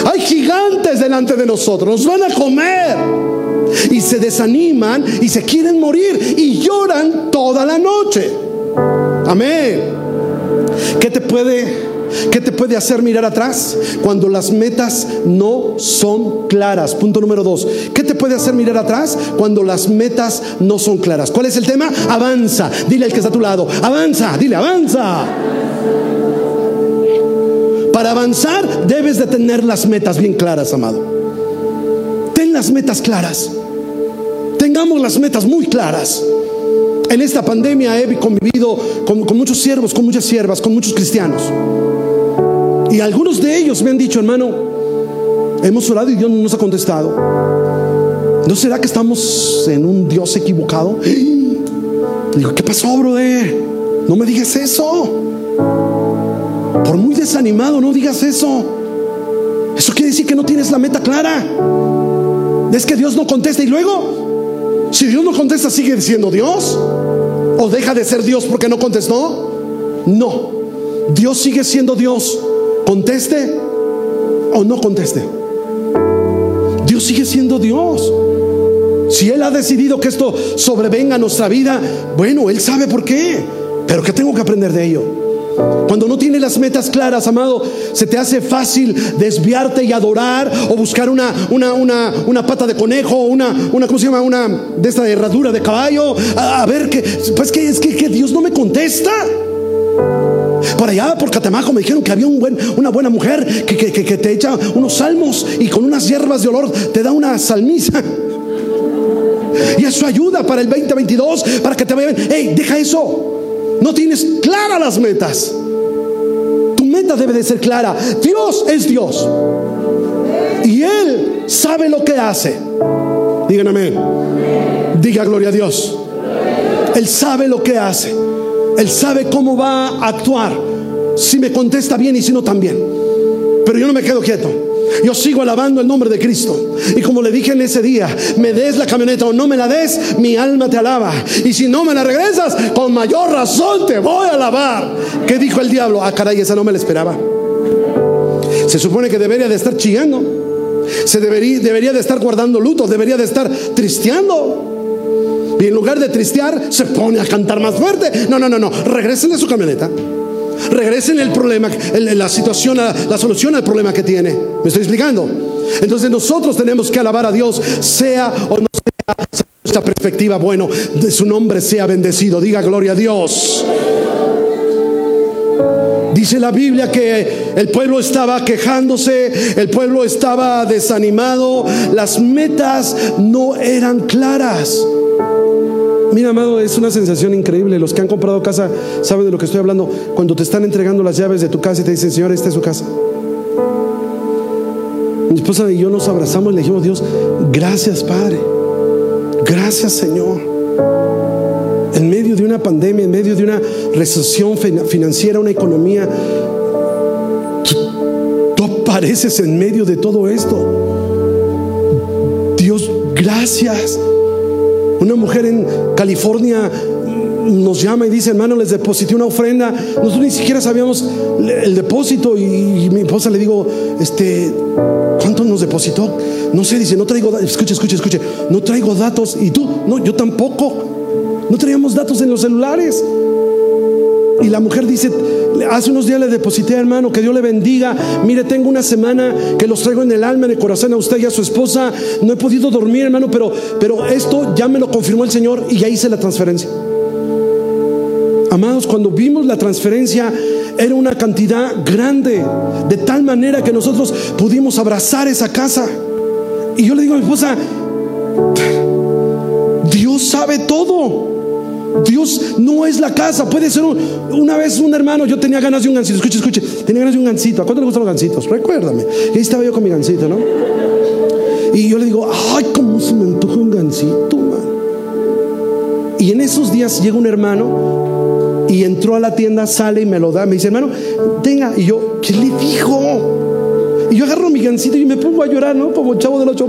Hay gigantes delante de nosotros. Nos van a comer. Y se desaniman y se quieren morir y lloran toda la noche. Amén. ¿Qué te puede ¿Qué te puede hacer mirar atrás? Cuando las metas no son claras. Punto número dos. ¿Qué te puede hacer mirar atrás? Cuando las metas no son claras. ¿Cuál es el tema? Avanza. Dile al que está a tu lado. Avanza. Dile, avanza. Para avanzar debes de tener las metas bien claras, amado. Ten las metas claras. Tengamos las metas muy claras. En esta pandemia he convivido con, con muchos siervos, con muchas siervas, con muchos cristianos. Y algunos de ellos me han dicho, hermano, hemos orado y Dios no nos ha contestado. ¿No será que estamos en un Dios equivocado? <gasps> Digo, ¿qué pasó, brother? No me digas eso. Por muy desanimado, no digas eso. Eso quiere decir que no tienes la meta clara. Es que Dios no contesta y luego, si Dios no contesta, sigue siendo Dios. ¿O deja de ser Dios porque no contestó? No. Dios sigue siendo Dios conteste o no conteste. Dios sigue siendo Dios. Si Él ha decidido que esto sobrevenga a nuestra vida, bueno, Él sabe por qué. Pero ¿qué tengo que aprender de ello? Cuando no tienes las metas claras, amado, se te hace fácil desviarte y adorar o buscar una, una, una, una pata de conejo, una, una, ¿cómo se llama? Una de esta herradura de caballo. A, ver, que, pues que es que, que Dios no me contesta. Por allá, por Catemajo, me dijeron que había una buena mujer que, que, te echa unos salmos y con unas hierbas de olor te da una salmisa. Y eso ayuda para el 2022, para que te vean. Hey, deja eso. No tienes claras las metas. Tu meta debe de ser clara. Dios es Dios. Y Él sabe lo que hace. Digan amén. Diga gloria a Dios. Él sabe lo que hace. Él sabe cómo va a actuar. Si me contesta bien y si no también. Pero yo no me quedo quieto. Yo sigo alabando el nombre de Cristo. Y como le dije en ese día, me des la camioneta o no me la des, mi alma te alaba. Y si no me la regresas, con mayor razón te voy a alabar. ¿Qué dijo el diablo? Ah, caray, esa no me la esperaba. Se supone que debería de estar chillando. Se debería, debería de estar guardando luto. Debería de estar tristeando. Y en lugar de tristear, se pone a cantar más fuerte. No, no, no, no. Regresen a su camioneta. Regresen el problema, la situación, la solución al problema que tiene. ¿Me estoy explicando? Entonces nosotros tenemos que alabar a Dios, sea o no sea, nuestra perspectiva, bueno, de su nombre sea bendecido. Diga gloria a Dios. Dice la Biblia que el pueblo estaba quejándose, el pueblo estaba desanimado, las metas no eran claras. Mira, amado, es una sensación increíble. Los que han comprado casa saben de lo que estoy hablando. Cuando te están entregando las llaves de tu casa y te dicen, Señor, esta es su casa. Mi esposa y yo nos abrazamos y le dijimos, Dios, gracias, Padre. Gracias, Señor. En medio de una pandemia, en medio de una recesión financiera, una economía, tú apareces en medio de todo esto. Dios, gracias. Una mujer en California nos llama y dice, hermano, les deposité una ofrenda. Nosotros ni siquiera sabíamos el depósito y, mi esposa le digo, este, ¿cuánto nos depositó? No sé, dice, no traigo, escuche, escuche, escuche, no traigo datos. Y tú, no, yo tampoco. No traíamos datos en los celulares. Y la mujer dice, hace unos días le deposité, hermano, que Dios le bendiga. Mire, tengo una semana que los traigo en el alma, en el corazón a usted y a su esposa. No he podido dormir, hermano, pero, pero esto ya me lo confirmó el Señor y ya hice la transferencia. Amados, cuando vimos la transferencia era una cantidad grande, de tal manera que nosotros pudimos abrazar esa casa. Y yo le digo a mi esposa, Dios sabe todo. Dios no es la casa, puede ser una vez un hermano, yo tenía ganas de un gancito, escuche, escuche, tenía ganas de un gancito, ¿a cuánto le gustan los gancitos? Recuérdame, ahí estaba yo con mi gancito, ¿no? Y yo le digo, ay, cómo se me antoja un gancito, man. Y en esos días llega un hermano y entró a la tienda, sale y me lo da, me dice, hermano, tenga, y yo, ¿qué le dijo? Y yo agarro mi gancito y me pongo a llorar, ¿no? Como chavo del ocho,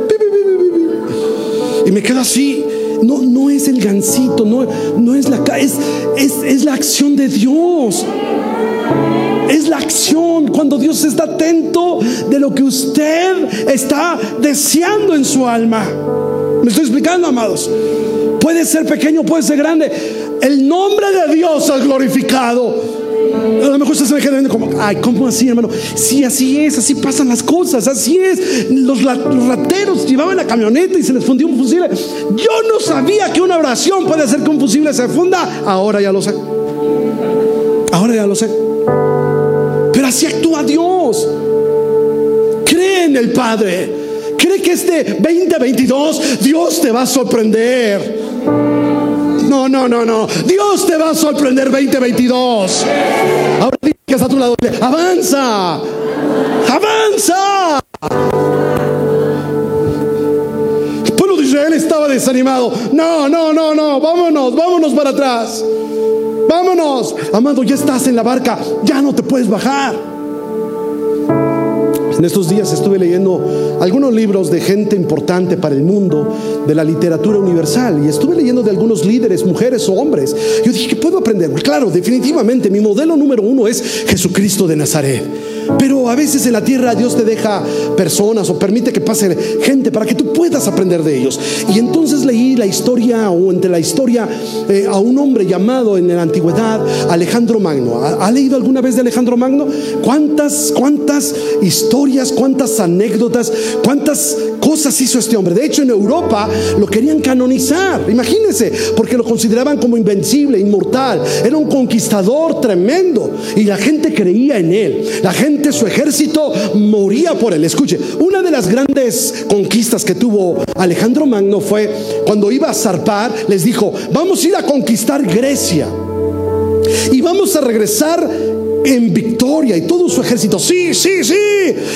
y me quedo así no, no es el gancito, no, no es la es, es, es la acción de Dios. Es la acción cuando Dios está atento de lo que usted está deseando en su alma. ¿Me estoy explicando, amados? Puede ser pequeño, puede ser grande. El nombre de Dios es glorificado. A lo mejor usted se me como, ay, ¿cómo así, hermano? Sí, así es, así pasan las cosas, así es. Los, rateros llevaban la camioneta y se les fundió un fusible. Yo no sabía que una oración puede hacer que un fusible se funda. Ahora ya lo sé. Ahora ya lo sé. Pero así actúa Dios. Cree en el Padre. Cree que este 2022 Dios te va a sorprender. No, no, no, no. Dios te va a sorprender 2022. Ahora dime que está a tu lado. Avanza. Avanza. El pueblo de Israel estaba desanimado. No, no, no, no. Vámonos, vámonos para atrás. Vámonos. Amado, ya estás en la barca. Ya no te puedes bajar. En estos días estuve leyendo algunos libros de gente importante para el mundo de la literatura universal y estuve leyendo de algunos líderes, mujeres o hombres. Yo dije, ¿qué puedo aprender? Claro, definitivamente mi modelo número uno es Jesucristo de Nazaret. Pero a veces en la tierra Dios te deja personas o permite que pase gente para que tú puedas aprender de ellos. Y entonces leí la historia o entre la historia eh, a un hombre llamado en la antigüedad Alejandro Magno. ¿Ha, leído alguna vez de Alejandro Magno? ¿Cuántas, cuántas historias, cuántas anécdotas, cuántas cosas hizo este hombre? De hecho, en Europa lo querían canonizar. Imagínense, porque lo consideraban como invencible, inmortal. Era un conquistador tremendo y la gente creía en él. La gente su ejército moría por él. Escuche, una de las grandes conquistas que tuvo Alejandro Magno fue cuando iba a zarpar, les dijo, vamos a ir a conquistar Grecia y vamos a regresar en victoria y todo su ejército, sí, sí, sí,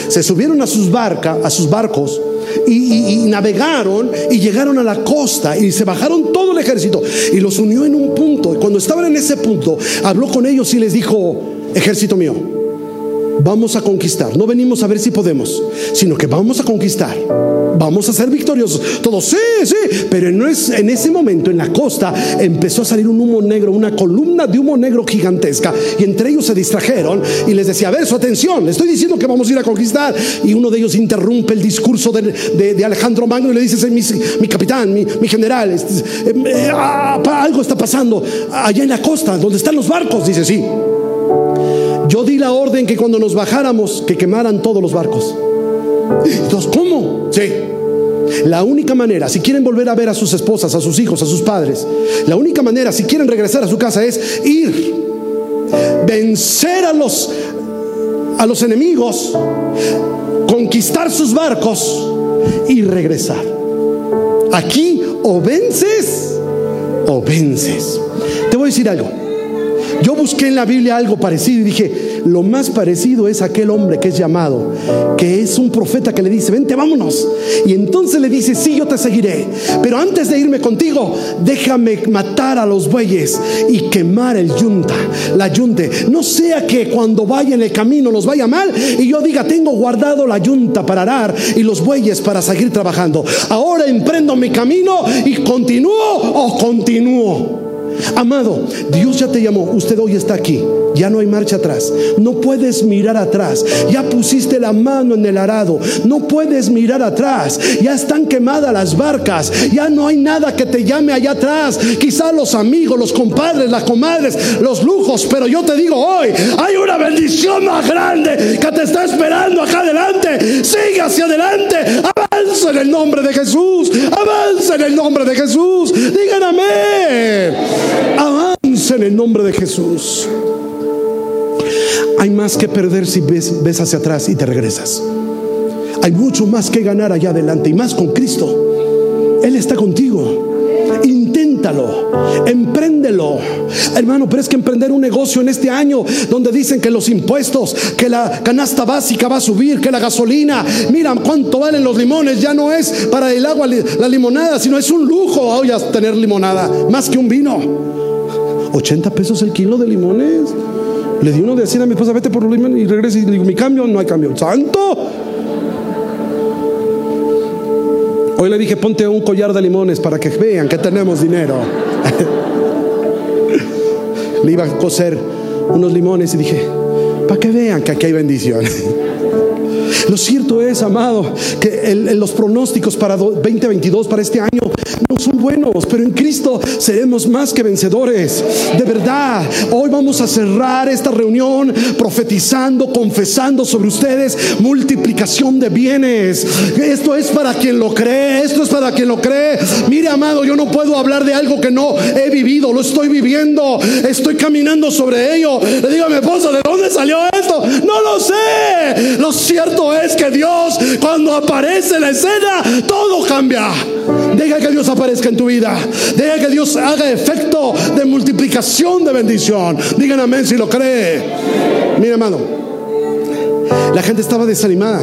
se subieron a sus a sus barcos y, y, navegaron y llegaron a la costa y se bajaron todo el ejército y los unió en un punto. Y cuando estaban en ese punto, habló con ellos y les dijo, ejército mío, vamos a conquistar. No venimos a ver si podemos, sino que vamos a conquistar. Vamos a ser victoriosos. Todos, sí, sí. Pero en ese momento, en la costa, empezó a salir un humo negro, una columna de humo negro gigantesca. Y entre ellos se distrajeron y les decía, a ver, su atención, le estoy diciendo que vamos a ir a conquistar. Y uno de ellos interrumpe el discurso de, Alejandro Magno y le dice, mi, capitán, mi, general, este, eh, eh, ah, algo está pasando allá en la costa, donde están los barcos. Dice, sí. Yo di la orden que cuando nos bajáramos, que quemaran todos los barcos. Entonces, ¿cómo? Sí. La única manera, si quieren volver a ver a sus esposas, a sus hijos, a sus padres, la única manera, si quieren regresar a su casa, es ir, vencer a los, a los enemigos, conquistar sus barcos y regresar. Aquí o vences o vences. Te voy a decir algo. Yo busqué en la Biblia algo parecido y dije, lo más parecido es aquel hombre que es llamado, que es un profeta que le dice, vente, vámonos. Y entonces le dice, sí, yo te seguiré. Pero antes de irme contigo, déjame matar a los bueyes y quemar el yunta, la yunte. No sea que cuando vaya en el camino nos vaya mal y yo diga, tengo guardado la yunta para arar y los bueyes para seguir trabajando. Ahora emprendo mi camino y continúo o continúo. Amado, Dios ya te llamó, usted hoy está aquí, ya no hay marcha atrás, no puedes mirar atrás, ya pusiste la mano en el arado, no puedes mirar atrás, ya están quemadas las barcas, ya no hay nada que te llame allá atrás, quizá los amigos, los compadres, las comadres, los lujos, pero yo te digo hoy, hay una bendición más grande que te está esperando acá adelante, sigue hacia adelante, avanza en el nombre de Jesús, avanza en el nombre de Jesús, digan amén. Avance en el nombre de Jesús. Hay más que perder si ves, ves hacia atrás y te regresas. Hay mucho más que ganar allá adelante y más con Cristo. Él está contigo. Inténtalo, empréndelo. Hermano, pero es que emprender un negocio en este año donde dicen que los impuestos, que la canasta básica va a subir, que la gasolina, mira cuánto valen los limones, ya no es para el agua la limonada, sino es un lujo hoy tener limonada, más que un vino. 80 pesos el kilo de limones. Le di uno de así a mi esposa, vete por los limones y regresa y digo, mi cambio, no hay cambio. ¡Santo! Hoy le dije, ponte un collar de limones para que vean que tenemos dinero. <laughs> le iba a coser unos limones y dije, para que vean que aquí hay bendición. <laughs> Lo cierto es, amado, que los pronósticos para 2022, para este año, no son buenos, pero en Cristo seremos más que vencedores. De verdad, hoy vamos a cerrar esta reunión profetizando, confesando sobre ustedes multiplicación de bienes. Esto es para quien lo cree, esto es para quien lo cree. Mire, amado, yo no puedo hablar de algo que no he vivido, lo estoy viviendo, estoy caminando sobre ello. Le digo a mi esposa, ¿de dónde salió esto? No lo sé. Lo cierto es que Dios, cuando aparece en la escena, todo cambia. Deja que Dios aparezca en tu vida. Deja que Dios haga efecto de multiplicación de bendición. Digan amén si lo cree. Mira, hermano, la gente estaba desanimada.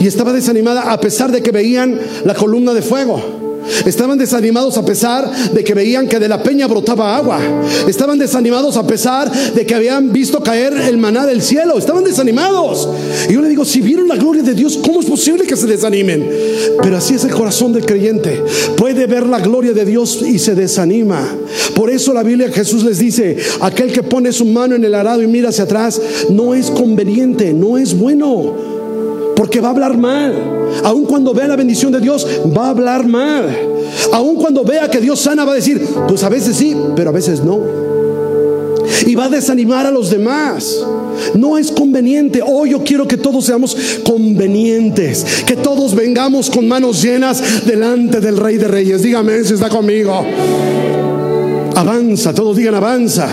Y estaba desanimada a pesar de que veían la columna de fuego. Estaban desanimados a pesar de que veían que de la peña brotaba agua. Estaban desanimados a pesar de que habían visto caer el maná del cielo. Estaban desanimados. Y yo le digo, si vieron la gloria de Dios, ¿cómo es posible que se desanimen? Pero así es el corazón del creyente. Puede ver la gloria de Dios y se desanima. Por eso la Biblia Jesús les dice, aquel que pone su mano en el arado y mira hacia atrás, no es conveniente, no es bueno porque va a hablar mal. Aun cuando vea la bendición de Dios, va a hablar mal. Aun cuando vea que Dios sana, va a decir, pues a veces sí, pero a veces no. Y va a desanimar a los demás. No es conveniente. Hoy yo quiero que todos seamos convenientes. Que todos vengamos con manos llenas delante del Rey de Reyes. Dígame si está conmigo. Avanza, todos digan avanza.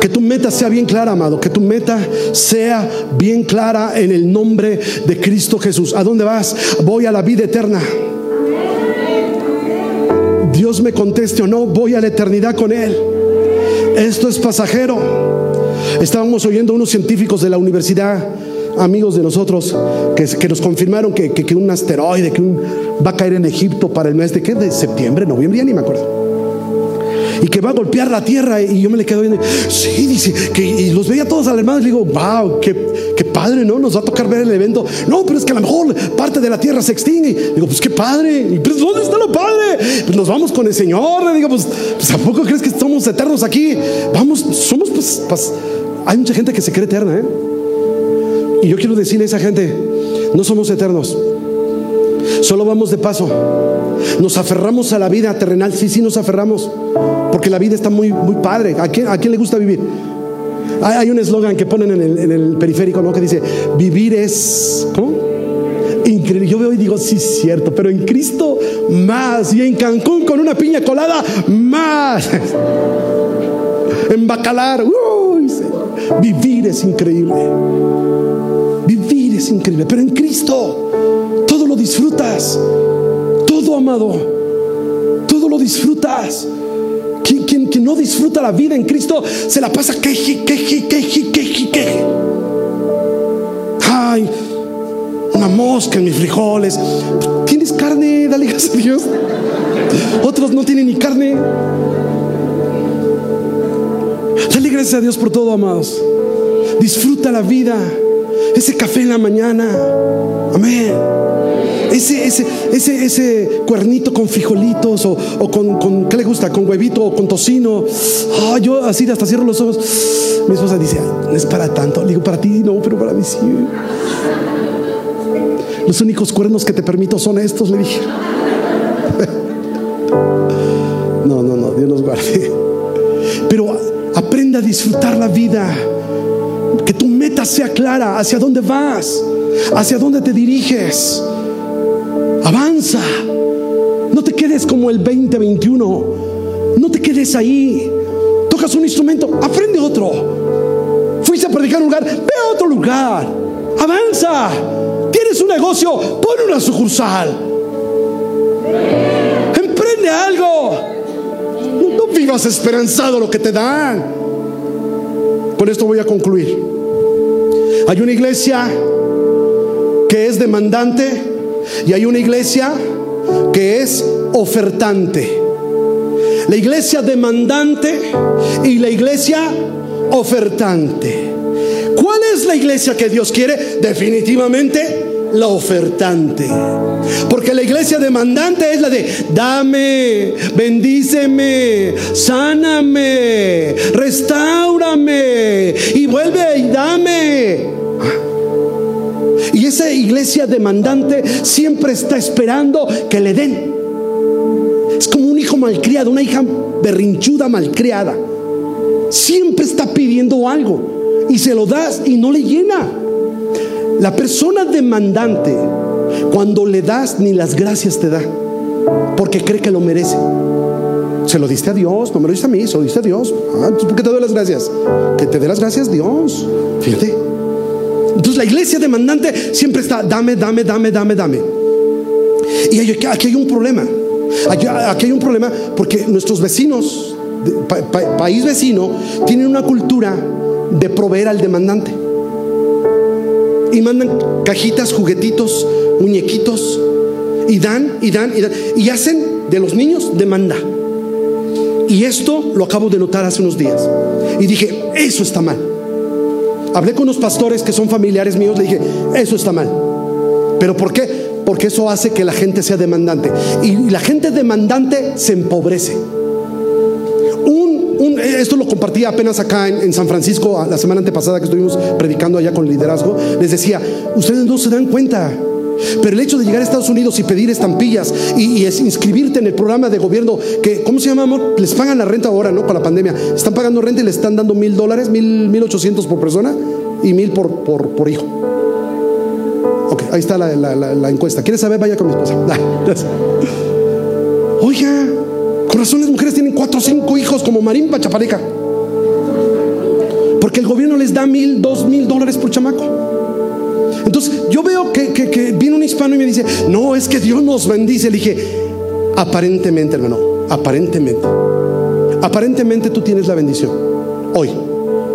Que tu meta sea bien clara, amado. Que tu meta sea bien clara en el nombre de Cristo Jesús. ¿A dónde vas? Voy a la vida eterna. Dios me conteste o no, voy a la eternidad con Él. Esto es pasajero. Estábamos oyendo unos científicos de la universidad, amigos de nosotros, que, nos confirmaron que, un asteroide que va a caer en Egipto para el mes de, ¿qué? de septiembre, noviembre, ya ni me acuerdo y que va a golpear la tierra. Y yo me le quedo viendo, sí, dice, que, y los veía todos alarmados. Y digo, wow, qué, qué padre, ¿no? Nos va a tocar ver el evento. No, pero es que a lo mejor parte de la tierra se extingue. Digo, pues qué padre. Y, pues, ¿dónde está lo padre? Pues nos vamos con el Señor. Le digo, pues, pues ¿a poco crees que somos eternos aquí? Vamos, somos, pues, pues, hay mucha gente que se cree eterna, ¿eh? Y yo quiero decirle a esa gente, no somos eternos. Solo vamos de paso. Nos aferramos a la vida terrenal. Sí, sí, nos aferramos. Porque la vida está muy, muy padre. ¿A quién, a quién le gusta vivir? Hay, un eslogan que ponen en el, periférico, ¿no? Que dice, vivir es... Increíble. Yo veo y digo, sí, cierto, pero en Cristo más. Y en Cancún con una piña colada, más. <laughs> en Bacalar, vivir es increíble. Vivir es increíble, pero en Cristo disfrutas. Todo, amado. Todo lo disfrutas. Quien, no disfruta la vida en Cristo se la pasa queje, queje, queje, queje, queje. Ay, una mosca en mis frijoles. ¿Tienes carne? Dale gracias a Dios. Otros no tienen ni carne. Dale gracias a Dios por todo, amados. Disfruta la vida. Ese café en la mañana. Amén. Ese, ese, ese, ese cuernito con frijolitos o, con, ¿qué le gusta? Con huevito o con tocino. Ah, yo así hasta cierro los ojos. Mi esposa dice, no es para tanto. Le digo, para ti no, pero para mí sí. Los únicos cuernos que te permito son estos, le dije. <laughs> No, no, no, Dios nos guarde. Pero aprenda a disfrutar la vida. Sea clara, hacia dónde vas, hacia dónde te diriges. Avanza. No te quedes como el 2021. No te quedes ahí. Tocas un instrumento, aprende otro. Fuiste a predicar un lugar, ve a otro lugar. Avanza. Tienes un negocio, pon una sucursal. Emprende algo. No vivas esperanzado lo que te dan. Con esto voy a concluir. Hay una iglesia que es demandante y hay una iglesia que es ofertante. La iglesia demandante y la iglesia ofertante. ¿Cuál es la iglesia que Dios quiere? Definitivamente la ofertante. Porque la iglesia demandante es la de dame, bendíceme, sáname, restaurame y vuelve y dame. Esa iglesia demandante siempre está esperando que le den. Es como un hijo malcriado, una hija berrinchuda malcriada. Siempre está pidiendo algo y se lo das y no le llena. La persona demandante, cuando le das, ni las gracias te da, porque cree que lo merece. Se lo diste a Dios, no me lo diste a mí, se lo diste a Dios. Ah, ¿Por qué te doy las gracias? Que te dé las gracias Dios. Fíjate. La iglesia demandante siempre está, dame, dame, dame, dame, dame. Y aquí hay un problema. Aquí hay un problema porque nuestros vecinos, país vecino, tienen una cultura de proveer al demandante. Y mandan cajitas, juguetitos, muñequitos. Y dan, y dan, y dan. Y hacen de los niños demanda. Y esto lo acabo de notar hace unos días. Y dije, eso está mal. Hablé con unos pastores que son familiares míos, le dije, eso está mal. ¿Pero por qué? Porque eso hace que la gente sea demandante. Y la gente demandante se empobrece. Esto lo compartí apenas acá en, en, San Francisco la semana antepasada que estuvimos predicando allá con liderazgo. Les decía, ustedes no se dan cuenta. Pero el hecho de llegar a Estados Unidos y pedir estampillas y, inscribirte en el programa de gobierno que, ¿cómo se llama, amor? Les pagan la renta ahora, ¿no? Con la pandemia. Están pagando renta y les están dando mil dólares, mil, ochocientos por persona y mil por, por, hijo. Ok, ahí está la, encuesta. ¿Quieres saber? Vaya con mi esposa. Oiga, con razón las mujeres tienen cuatro o cinco hijos como Marín Chapareca. Porque el gobierno les da mil, dos mil dólares por chamaco. Entonces yo veo que, viene un hispano y me dice, no, es que Dios nos bendice. Le dije, aparentemente, hermano, aparentemente. Aparentemente tú tienes la bendición hoy,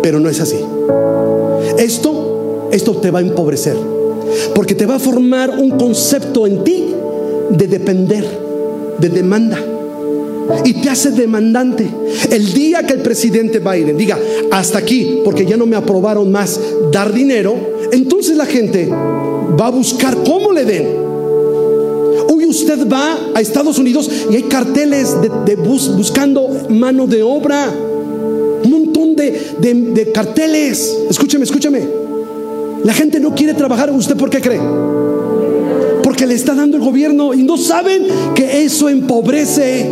pero no es así. Esto, esto te va a empobrecer, porque te va a formar un concepto en ti de depender, de demanda y te hace demandante. El día que el presidente Biden diga, hasta aquí, porque ya no me aprobaron más dar dinero, entonces la gente va a buscar cómo le den. Hoy usted va a Estados Unidos y hay carteles de, buscando mano de obra. Un montón de, de carteles. Escúcheme, escúcheme. La gente no quiere trabajar. ¿Usted por qué cree? Porque le está dando el gobierno y no saben que eso empobrece.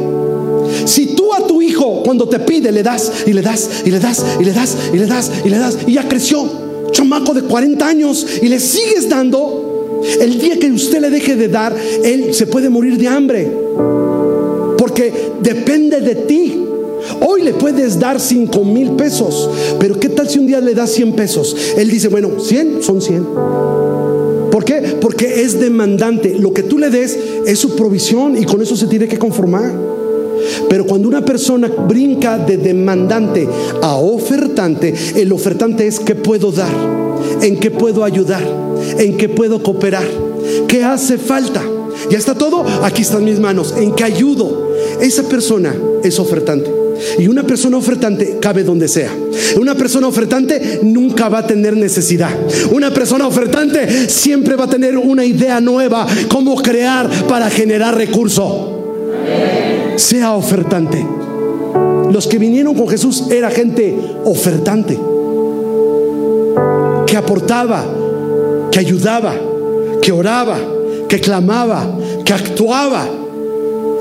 Si tú a tu hijo cuando te pide le das y le das y le das y le das y le das y le das y ya creció, chamaco de 40 años y le sigues dando, el día que usted le deje de dar, él se puede morir de hambre. Porque depende de ti. Hoy le puedes dar 5 mil pesos, pero ¿qué tal si un día le das 100 pesos? Él dice, bueno, 100 son 100. ¿Por qué? Porque es demandante. Lo que tú le des es su provisión y con eso se tiene que conformar. Pero cuando una persona brinca de demandante a ofertante, el ofertante es qué puedo dar, en qué puedo ayudar, en qué puedo cooperar, qué hace falta. Ya está todo, aquí están mis manos, en qué ayudo. Esa persona es ofertante. Y una persona ofertante cabe donde sea. Una persona ofertante nunca va a tener necesidad. Una persona ofertante siempre va a tener una idea nueva, cómo crear para generar recursos sea ofertante. Los que vinieron con Jesús era gente ofertante, que aportaba, que ayudaba, que oraba, que clamaba, que actuaba.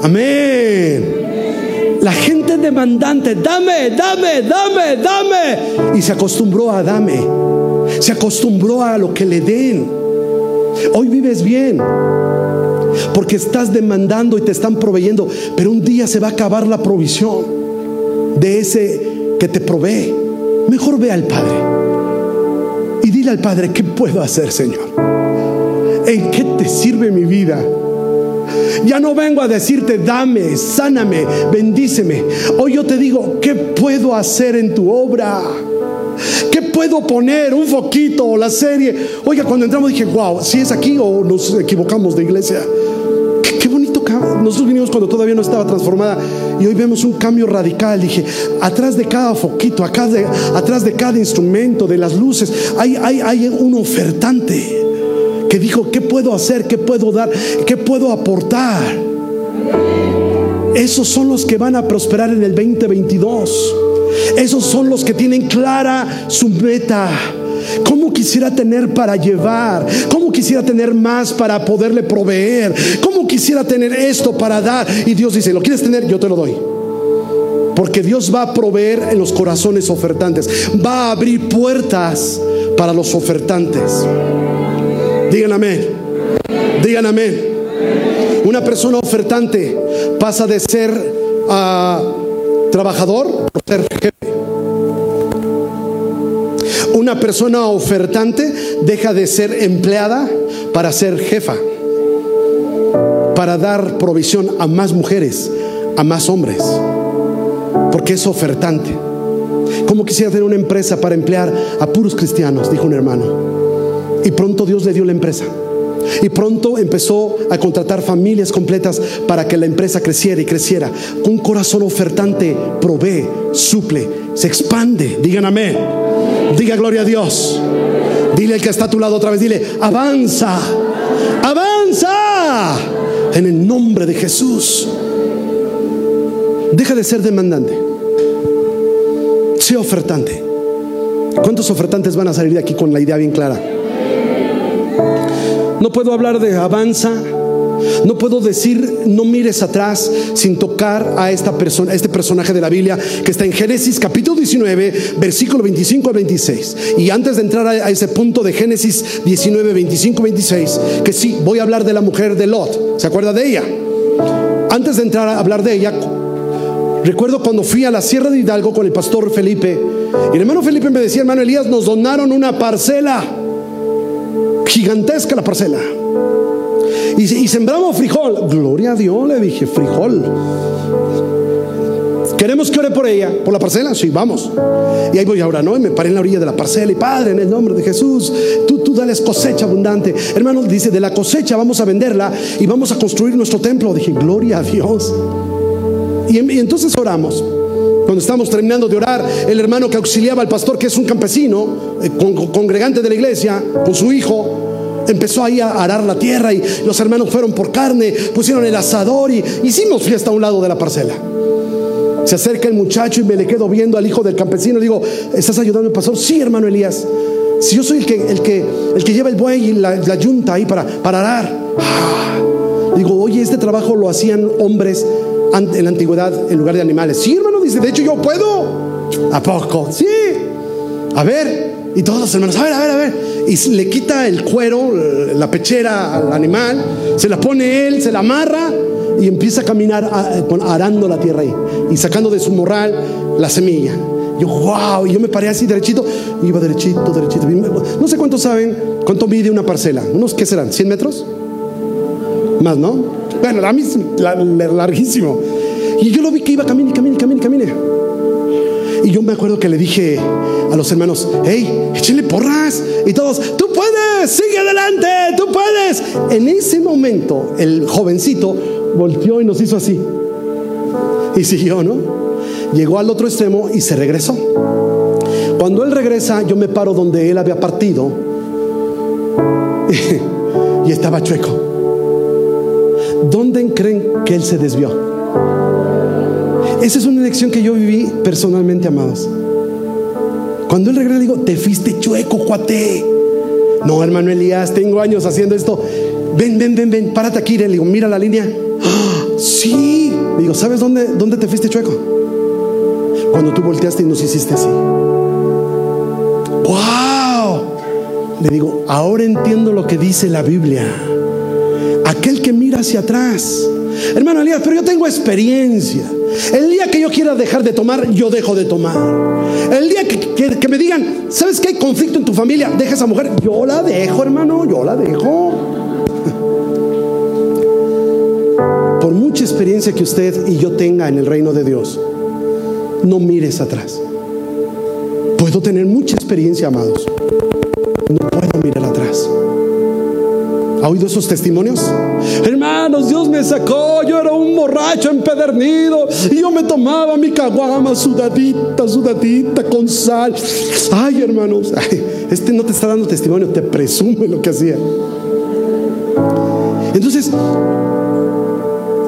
Amén. La gente demandante, dame, dame, dame, dame. Y se acostumbró a dame. Se acostumbró a lo que le den. Hoy vives bien porque estás demandando y te están proveyendo, pero un día se va a acabar la provisión. de ese que te provee, mejor ve al Padre y dile al Padre, ¿qué puedo hacer, Señor? ¿En qué te sirve mi vida? Ya no vengo a decirte, dame, sáname, bendíceme. Hoy yo te digo, ¿qué puedo hacer en tu obra? ¿Qué puedo poner? Un foquito o la serie. Oiga, cuando entramos dije, wow, si es aquí o nos equivocamos de iglesia. Nosotros vinimos cuando todavía no estaba transformada y hoy vemos un cambio radical. Dije, atrás de cada foquito, atrás de, atrás de cada instrumento, de las luces, hay, hay, hay un ofertante que dijo, ¿qué puedo hacer? ¿Qué puedo dar? ¿Qué puedo aportar? Esos son los que van a prosperar en el 2022. Esos son los que tienen clara su meta. ¿Cómo quisiera tener para llevar? ¿Cómo quisiera tener más para poderle proveer? ¿Cómo quisiera tener esto para dar? Y Dios dice, ¿lo quieres tener? Yo te lo doy. Porque Dios va a proveer en los corazones ofertantes. Va a abrir puertas para los ofertantes. Digan amén. Digan amén. Una persona ofertante pasa de ser ah, trabajador a ser jefe. Una persona ofertante deja de ser empleada para ser jefa, para dar provisión a más mujeres, a más hombres, porque es ofertante. ¿Cómo quisiera tener una empresa para emplear a puros cristianos? Dijo un hermano. Y pronto Dios le dio la empresa. Y pronto empezó a contratar familias completas para que la empresa creciera y creciera. Un corazón ofertante provee, suple, se expande. Digan amén. Diga gloria a Dios. Dile al que está a tu lado otra vez, dile, avanza, avanza en el nombre de Jesús. Deja de ser demandante. Sea ofertante. ¿Cuántos ofertantes van a salir de aquí con la idea bien clara? No puedo hablar de avanza. No puedo decir no mires atrás sin tocar a esta persona, a este personaje de la Biblia que está en Génesis capítulo 19, versículo 25 al 26. Y antes de entrar a, ese punto de Génesis 19, 25, 26, que sí, voy a hablar de la mujer de Lot. ¿Se acuerda de ella? Antes de entrar a hablar de ella, recuerdo cuando fui a la Sierra de Hidalgo con el pastor Felipe. Y el hermano Felipe me decía, hermano Elías, nos donaron una parcela gigantesca la parcela. Y, sembramos frijol. Gloria a Dios, le dije, frijol. ¿Queremos que ore por ella? ¿Por la parcela? Sí, vamos. Y ahí voy ahora, ¿no? Y me paré en la orilla de la parcela y Padre, en el nombre de Jesús, tú, tú dales cosecha abundante. Hermano, dice, de la cosecha vamos a venderla y vamos a construir nuestro templo. Dije, gloria a Dios. Y, entonces oramos. Cuando estamos terminando de orar, el hermano que auxiliaba al pastor, que es un campesino, eh, congregante de la iglesia, con su hijo, empezó ahí a arar la tierra y los hermanos fueron por carne, pusieron el asador y hicimos fiesta a un lado de la parcela. Se acerca el muchacho y me le quedo viendo al hijo del campesino. Le digo, ¿estás ayudando al pastor? Sí, hermano Elías. Si yo soy el que, el que, el que lleva el buey y la, yunta ahí para, para arar. Ah. Digo, oye, este trabajo lo hacían hombres en la antigüedad en lugar de animales. Sí, hermano, dice, de hecho yo puedo. ¿A poco? Sí. A ver. Y todos los hermanos, a ver, a ver, a ver. Y le quita el cuero, la pechera al animal, se la pone él, se la amarra y empieza a caminar arando la tierra ahí y sacando de su morral la semilla. Yo, wow, y yo me paré así derechito, iba derechito, derechito. No sé cuántos saben cuánto mide una parcela. ¿Unos qué serán? ¿100 metros? Más, ¿no? Bueno, la, larguísimo. Y yo lo vi que iba camine, camine, camine, camine. Y yo me acuerdo que le dije a los hermanos, hey, échenle porras. Y todos, tú puedes, sigue adelante, tú puedes. En ese momento, el jovencito volteó y nos hizo así. Y siguió, ¿no? Llegó al otro extremo y se regresó. Cuando él regresa, yo me paro donde él había partido. <laughs> y estaba chueco. ¿dónde creen que él se desvió? Esa es una lección que yo viví personalmente, amados. Cuando él regresa, digo, te fuiste chueco, cuate. No, hermano Elías, tengo años haciendo esto. Ven, ven, ven, ven, párate aquí. Le digo, mira la línea. ¡Ah! sí. Le digo, ¿sabes dónde, dónde te fuiste chueco? Cuando tú volteaste y nos hiciste así. ¡Wow! Le digo, ahora entiendo lo que dice la Biblia. Aquel que mira hacia atrás hermano Elías, pero yo tengo experiencia. El día que yo quiera dejar de tomar, yo dejo de tomar. El día que, me digan, ¿sabes que hay conflicto en tu familia? Deja a esa mujer. Yo la dejo, hermano, yo la dejo. Por mucha experiencia que usted y yo tenga en el reino de Dios, no mires atrás. Puedo tener mucha experiencia, amados. No puedo mirar atrás. ¿Ha oído esos testimonios? Hermanos, Dios me sacó. Yo era un borracho empedernido y yo me tomaba mi caguama sudadita, sudadita con sal. Ay, hermanos, este no te está dando testimonio, te presume lo que hacía. Entonces,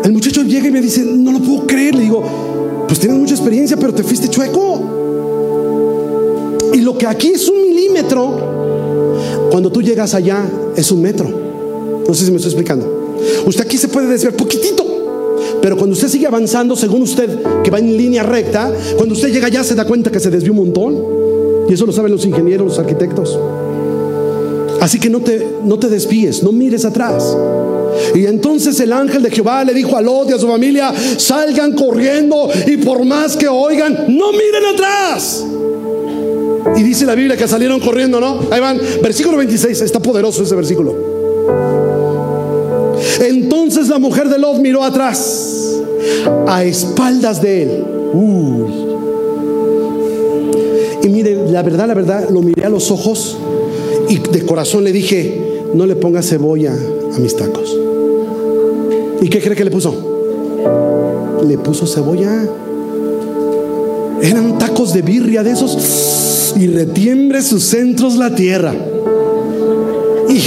el muchacho llega y me dice, no lo puedo creer. Le digo, pues tienes mucha experiencia, pero te fuiste chueco. Y lo que aquí es un milímetro, cuando tú llegas allá es un metro. No sé si me estoy explicando. Usted aquí se puede desviar poquitito. Pero cuando usted sigue avanzando, según usted, que va en línea recta, cuando usted llega allá se da cuenta que se desvió un montón. Y eso lo saben los ingenieros, los arquitectos. Así que no te, no te desvíes, no mires atrás. Y entonces el ángel de Jehová le dijo a Lot y a su familia, salgan corriendo y por más que oigan, no miren atrás. Y dice la Biblia que salieron corriendo, ¿no? Ahí van, versículo 26, está poderoso ese versículo. Entonces la mujer de Lot miró atrás, a espaldas de él. Y mire, la verdad, la verdad, lo miré a los ojos y de corazón le dije, no le ponga cebolla a mis tacos. ¿Y qué cree que le puso? Le puso cebolla. Eran tacos de birria de esos y retiembre sus centros la tierra. Y,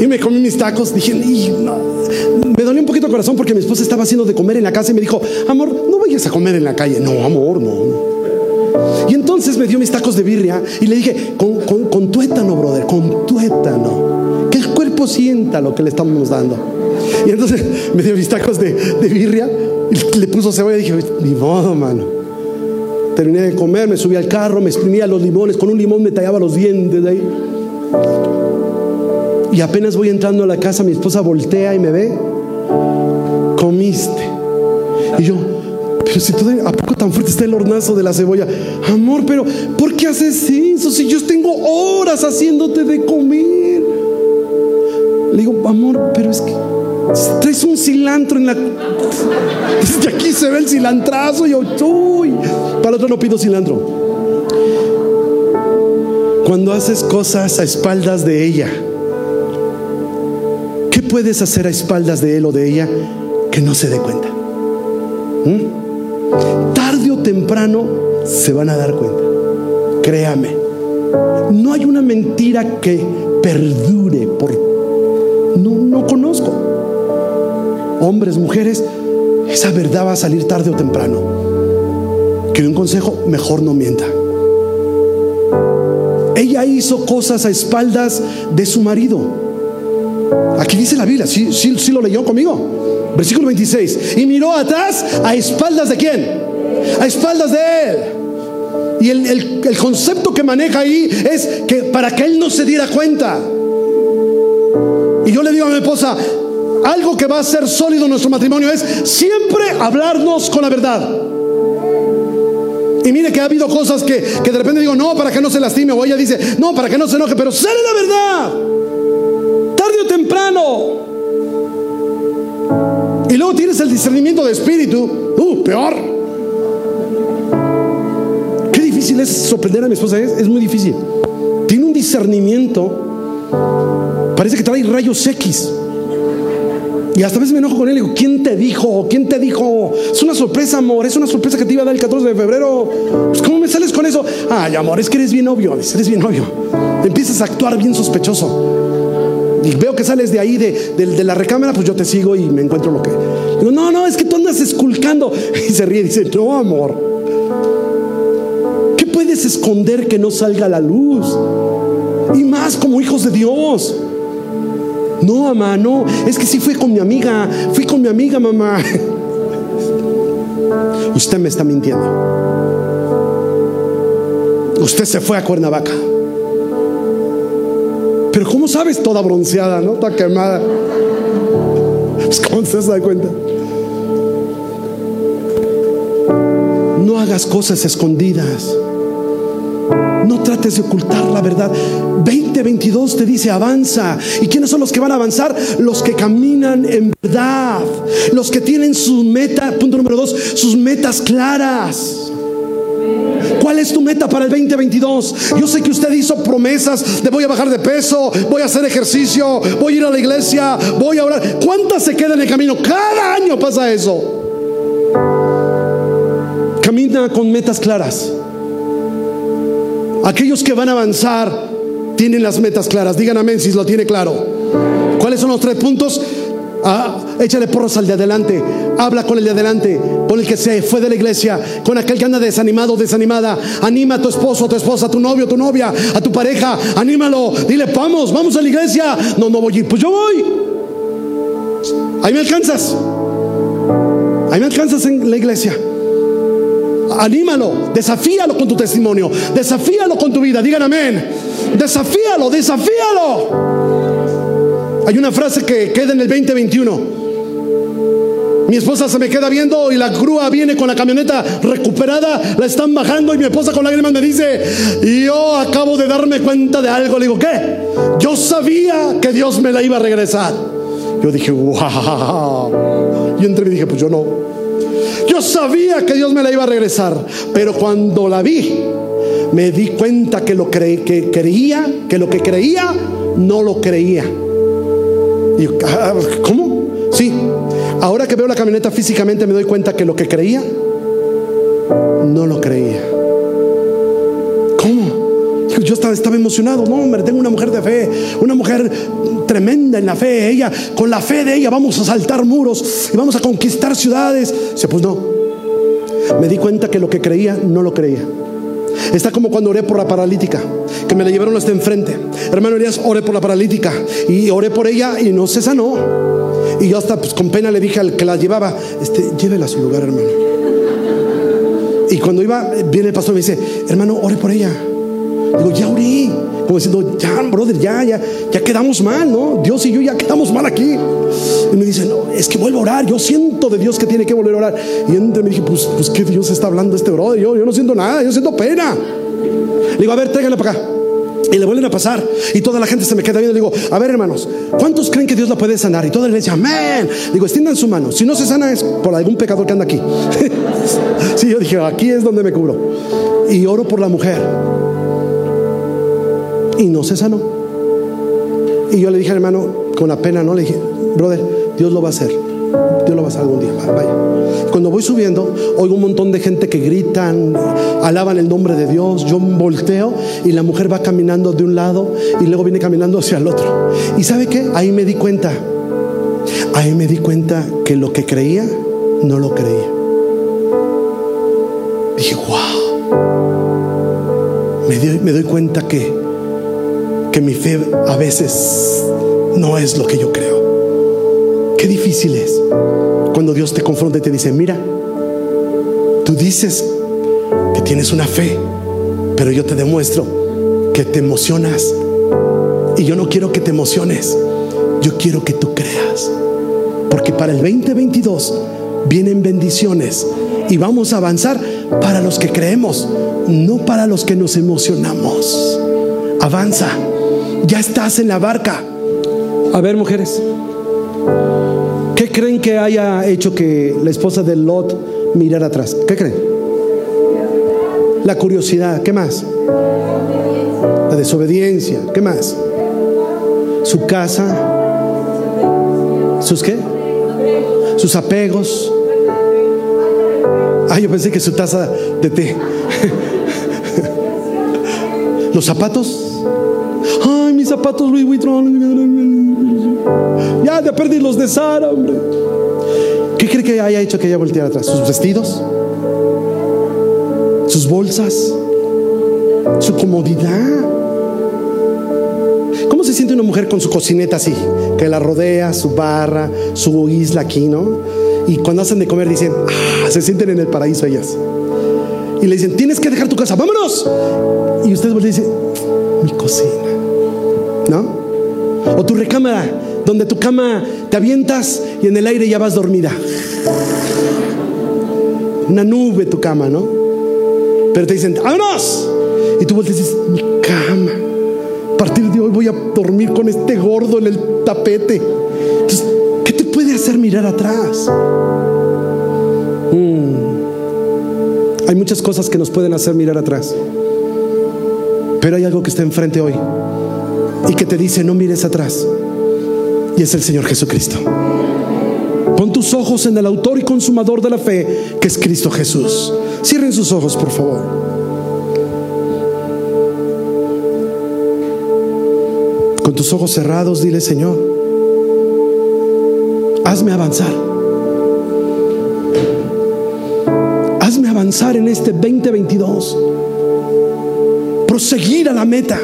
y me comí mis tacos. Dije, me dolió un poquito el corazón porque mi esposa estaba haciendo de comer en la casa y me dijo, amor, no vayas a comer en la calle. No, amor, no. Y entonces me dio mis tacos de birria y le dije, con, tuétano, brother, con tuétano. Que el cuerpo sienta lo que le estamos dando. Y entonces <laughs> me dio mis tacos de, birria y le puso cebolla y dije, ni modo, mano. Terminé de comer, me subí al carro, me exprimía los limones, con un limón me tallaba los dientes de ahí. Y apenas voy entrando a la casa, mi esposa voltea y me ve. Comiste. Y yo, pero si todo, ¿a poco tan fuerte está el hornazo de la cebolla? Amor, pero ¿por qué haces eso? Si yo tengo horas haciéndote de comer. Le digo, amor, pero es que traes un cilantro en la. <laughs> Desde aquí se ve el cilantrazo. Y yo, uy, para otro no pido cilantro. Cuando haces cosas a espaldas de ella puedes hacer a espaldas de él o de ella que no se dé cuenta? ¿Mm? Tarde o temprano se van a dar cuenta. Créame. No hay una mentira que perdure por... No, no conozco. Hombres, mujeres, esa verdad va a salir tarde o temprano. Que un consejo, mejor no mienta. Ella hizo cosas a espaldas de su marido Aquí dice la Biblia, sí, sí, lo leyó conmigo. Versículo 26. Y miró atrás a espaldas de quién? A espaldas de él. Y el, concepto que maneja ahí es que para que él no se diera cuenta. Y yo le digo a mi esposa, algo que va a ser sólido en nuestro matrimonio es siempre hablarnos con la verdad. Y mire que ha habido cosas que, que de repente digo, no, para que no se lastime. O ella dice, no, para que no se enoje, pero sale la verdad Y luego tienes el discernimiento de espíritu. Uh, peor. Qué difícil es sorprender a mi esposa. Es, es muy difícil. Tiene un discernimiento. Parece que trae rayos X. Y hasta a veces me enojo con él y digo, ¿quién te dijo? ¿Quién te dijo? Es una sorpresa, amor. Es una sorpresa que te iba a dar el 14 de febrero. Pues, ¿Cómo me sales con eso? Ay, amor, es que eres bien obvio. Eres bien obvio. Empiezas a actuar bien sospechoso y veo que sales de ahí, de, la recámara, pues yo te sigo y me encuentro lo que. No, no, es que tú andas esculcando. <laughs> Y se ríe y dice, no, amor. ¿Qué puedes esconder que no salga la luz? Y más como hijos de Dios. No, mamá, no. Es que sí fui con mi amiga. Fui con mi amiga, mamá. <laughs> Usted me está mintiendo. Usted se fue a Cuernavaca. Pero ¿cómo sabes? Toda bronceada, ¿no? Toda quemada. Pues, ¿Cómo se da cuenta? No hagas cosas escondidas. No trates de ocultar la verdad. 20:22 te dice avanza. ¿Y quiénes son los que van a avanzar? Los que caminan en verdad. Los que tienen sus metas, punto número dos, sus metas claras. ¿Cuál es tu meta para el 2022? Yo sé que usted hizo promesas de voy a bajar de peso, voy a hacer ejercicio, voy a ir a la iglesia, voy a orar. ¿Cuántas se quedan en el camino? Cada año pasa eso. Camina con metas claras. Aquellos que van a avanzar tienen las metas claras. Digan amén si lo tiene claro. ¿Cuáles son los tres puntos? Ah, échale porras al de adelante. Habla con el de adelante, con el que se fue de la iglesia, con aquel que anda desanimado, desanimada. Anima a tu esposo, a tu esposa, a tu novio, a tu novia, a tu pareja. Anímalo. Dile, vamos, vamos a la iglesia. No, no voy. Pues yo voy. Ahí me alcanzas. Ahí me alcanzas en la iglesia. Anímalo, desafíalo con tu testimonio, desafíalo con tu vida. Digan amén. Desafíalo, desafíalo. Hay una frase que queda en el 2021. Mi esposa se me queda viendo y la grúa viene con la camioneta recuperada, la están bajando y mi esposa con lágrimas me dice, yo acabo de darme cuenta de algo. Le digo, ¿qué? Yo sabía que Dios me la iba a regresar. Yo dije, wow. Y entre mí dije, pues yo no. Yo sabía que Dios me la iba a regresar, pero cuando la vi, me di cuenta que lo que creía, que lo que creía, no lo creía. Y ah, ¿cómo? Sí. Ahora que veo la camioneta físicamente me doy cuenta que lo que creía, no lo creía. ¿Cómo? Yo estaba, estaba emocionado. No, hombre, tengo una mujer de fe, una mujer tremenda en la fe. Ella, con la fe de ella, vamos a saltar muros y vamos a conquistar ciudades. Dice, pues no. Me di cuenta que lo que creía, no lo creía. Está como cuando oré por la paralítica, que me la llevaron hasta enfrente. Hermano Elías, oré por la paralítica y oré por ella y no se sanó. Y yo hasta pues, con pena le dije al que la llevaba, este, llévela a su lugar, hermano. Y cuando iba, viene el pastor y me dice, hermano, ore por ella. Digo, ya oré. Como diciendo, ya, brother, ya, ya, ya quedamos mal, ¿no? Dios y yo ya quedamos mal aquí. Y me dice, no, es que vuelvo a orar. Yo siento de Dios que tiene que volver a orar. Y entonces me dije, pues, pues, ¿qué Dios está hablando este brother? Yo, yo no siento nada, yo siento pena. Le digo, a ver, tráigala para acá. Y le vuelven a pasar. Y toda la gente se me queda viendo. Digo, a ver, hermanos, ¿cuántos creen que Dios la puede sanar? Y toda la dice, amén. Digo, extiendan su mano. Si no se sana es por algún pecador que anda aquí. <laughs> sí, yo dije, aquí es donde me cubro. Y oro por la mujer y no se sanó. Y yo le dije hermano, con la pena, no le dije, brother, Dios lo va a hacer. Dios lo va a hacer algún día. Vaya. Cuando voy subiendo, oigo un montón de gente que gritan, alaban el nombre de Dios. Yo volteo y la mujer va caminando de un lado y luego viene caminando hacia el otro. ¿Y sabe qué? Ahí me di cuenta. Ahí me di cuenta que lo que creía, no lo creía. Dije, wow. Me, me doy cuenta que que mi fe a veces no es lo que yo creo. Qué difícil es cuando Dios te confronta y te dice, mira, tú dices que tienes una fe, pero yo te demuestro que te emocionas. Y yo no quiero que te emociones, yo quiero que tú creas. Porque para el 2022 vienen bendiciones y vamos a avanzar para los que creemos, no para los que nos emocionamos. Avanza. Ya estás en la barca. A ver, mujeres, ¿qué creen que haya hecho que la esposa de Lot mirara atrás? ¿Qué creen? La curiosidad, ¿qué más? La desobediencia, ¿qué más? Su casa, sus qué? Sus apegos. Ah, yo pensé que su taza de té. <laughs> Los zapatos zapatos Louis Vuitton. Ya de perdí los de Sara, hombre. ¿Qué cree que haya hecho que ella volteara atrás? ¿Sus vestidos? ¿Sus bolsas? ¿Su comodidad? ¿Cómo se siente una mujer con su cocineta así? Que la rodea, su barra, su isla aquí, ¿no? Y cuando hacen de comer dicen, ah, se sienten en el paraíso ellas. Y le dicen, tienes que dejar tu casa, vámonos. Y usted le dice, mi cocina. ¿no? O tu recámara, donde tu cama te avientas y en el aire ya vas dormida. Una nube tu cama, ¿no? Pero te dicen, ¡vámonos! Y tú volteas dices, mi cama. A partir de hoy voy a dormir con este gordo en el tapete. Entonces, ¿qué te puede hacer mirar atrás? Mm. Hay muchas cosas que nos pueden hacer mirar atrás. Pero hay algo que está enfrente hoy y que te dice, no mires atrás. Y es el Señor Jesucristo. Pon tus ojos en el autor y consumador de la fe, que es Cristo Jesús. Cierren sus ojos, por favor. Con tus ojos cerrados, dile, Señor, hazme avanzar. Hazme avanzar en este 2022. Proseguir a la meta.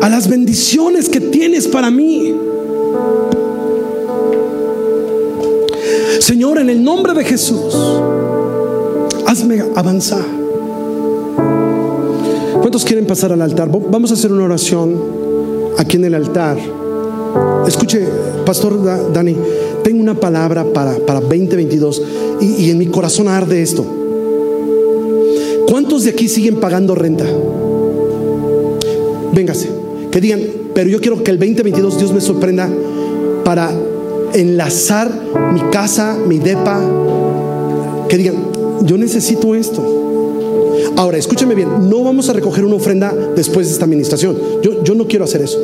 A las bendiciones que tienes para mí. Señor, en el nombre de Jesús, hazme avanzar. ¿Cuántos quieren pasar al altar? Vamos a hacer una oración aquí en el altar. Escuche, Pastor Dani, tengo una palabra para, para 2022 y, y en mi corazón arde esto. ¿Cuántos de aquí siguen pagando renta? Véngase, que digan, pero yo quiero que el 2022 Dios me sorprenda para enlazar mi casa, mi depa, que digan, yo necesito esto. Ahora, escúcheme bien, no vamos a recoger una ofrenda después de esta administración. Yo, yo no quiero hacer eso.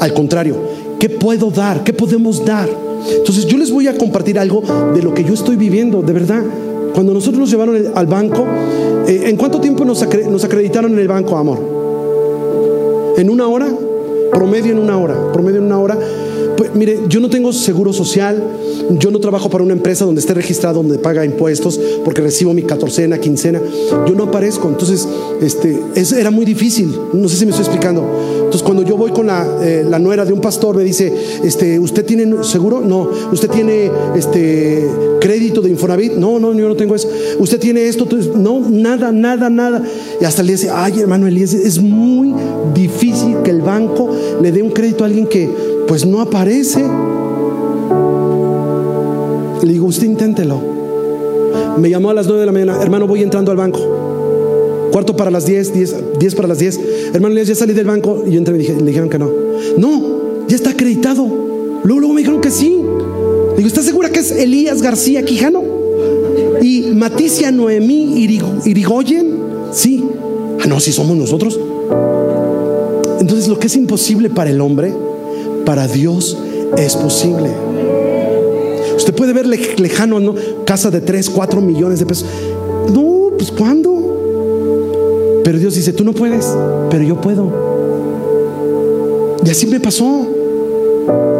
Al contrario, ¿qué puedo dar? ¿Qué podemos dar? Entonces yo les voy a compartir algo de lo que yo estoy viviendo, de verdad. Cuando nosotros nos llevaron al banco, eh, ¿en cuánto tiempo nos acreditaron en el banco, amor? ¿En una hora? Promedio en una hora, promedio en una hora pues, mire, yo no tengo seguro social, yo no trabajo para una empresa donde esté registrado, donde paga impuestos, porque recibo mi catorcena, quincena. Yo no aparezco, entonces este, era muy difícil. No sé si me estoy explicando. Entonces, cuando yo voy con la, eh, la nuera de un pastor, me dice, este, ¿usted tiene seguro? No. ¿Usted tiene este, crédito de Infonavit? No, no, yo no tengo eso. ¿Usted tiene esto? No, nada, nada, nada. Y hasta le dice, ay, hermano Elías, es muy difícil que el banco le dé un crédito a alguien que pues no aparece. Le digo, usted inténtelo. Me llamó a las 9 de la mañana, hermano, voy entrando al banco. Cuarto para las 10, 10, para las 10. Hermano, ya salí del banco y entré y dije, le dijeron que no. No, ya está acreditado. Luego, luego me dijeron que sí. Digo, ¿estás segura que es Elías García Quijano? Y Maticia Noemí Irigoyen. Sí. Ah, no, si somos nosotros. Entonces, lo que es imposible para el hombre, para Dios es posible. Usted puede ver lejano, ¿no? Casa de 3, 4 millones de pesos. No, pues ¿cuándo? Pero Dios dice, tú no puedes, pero yo puedo. Y así me pasó.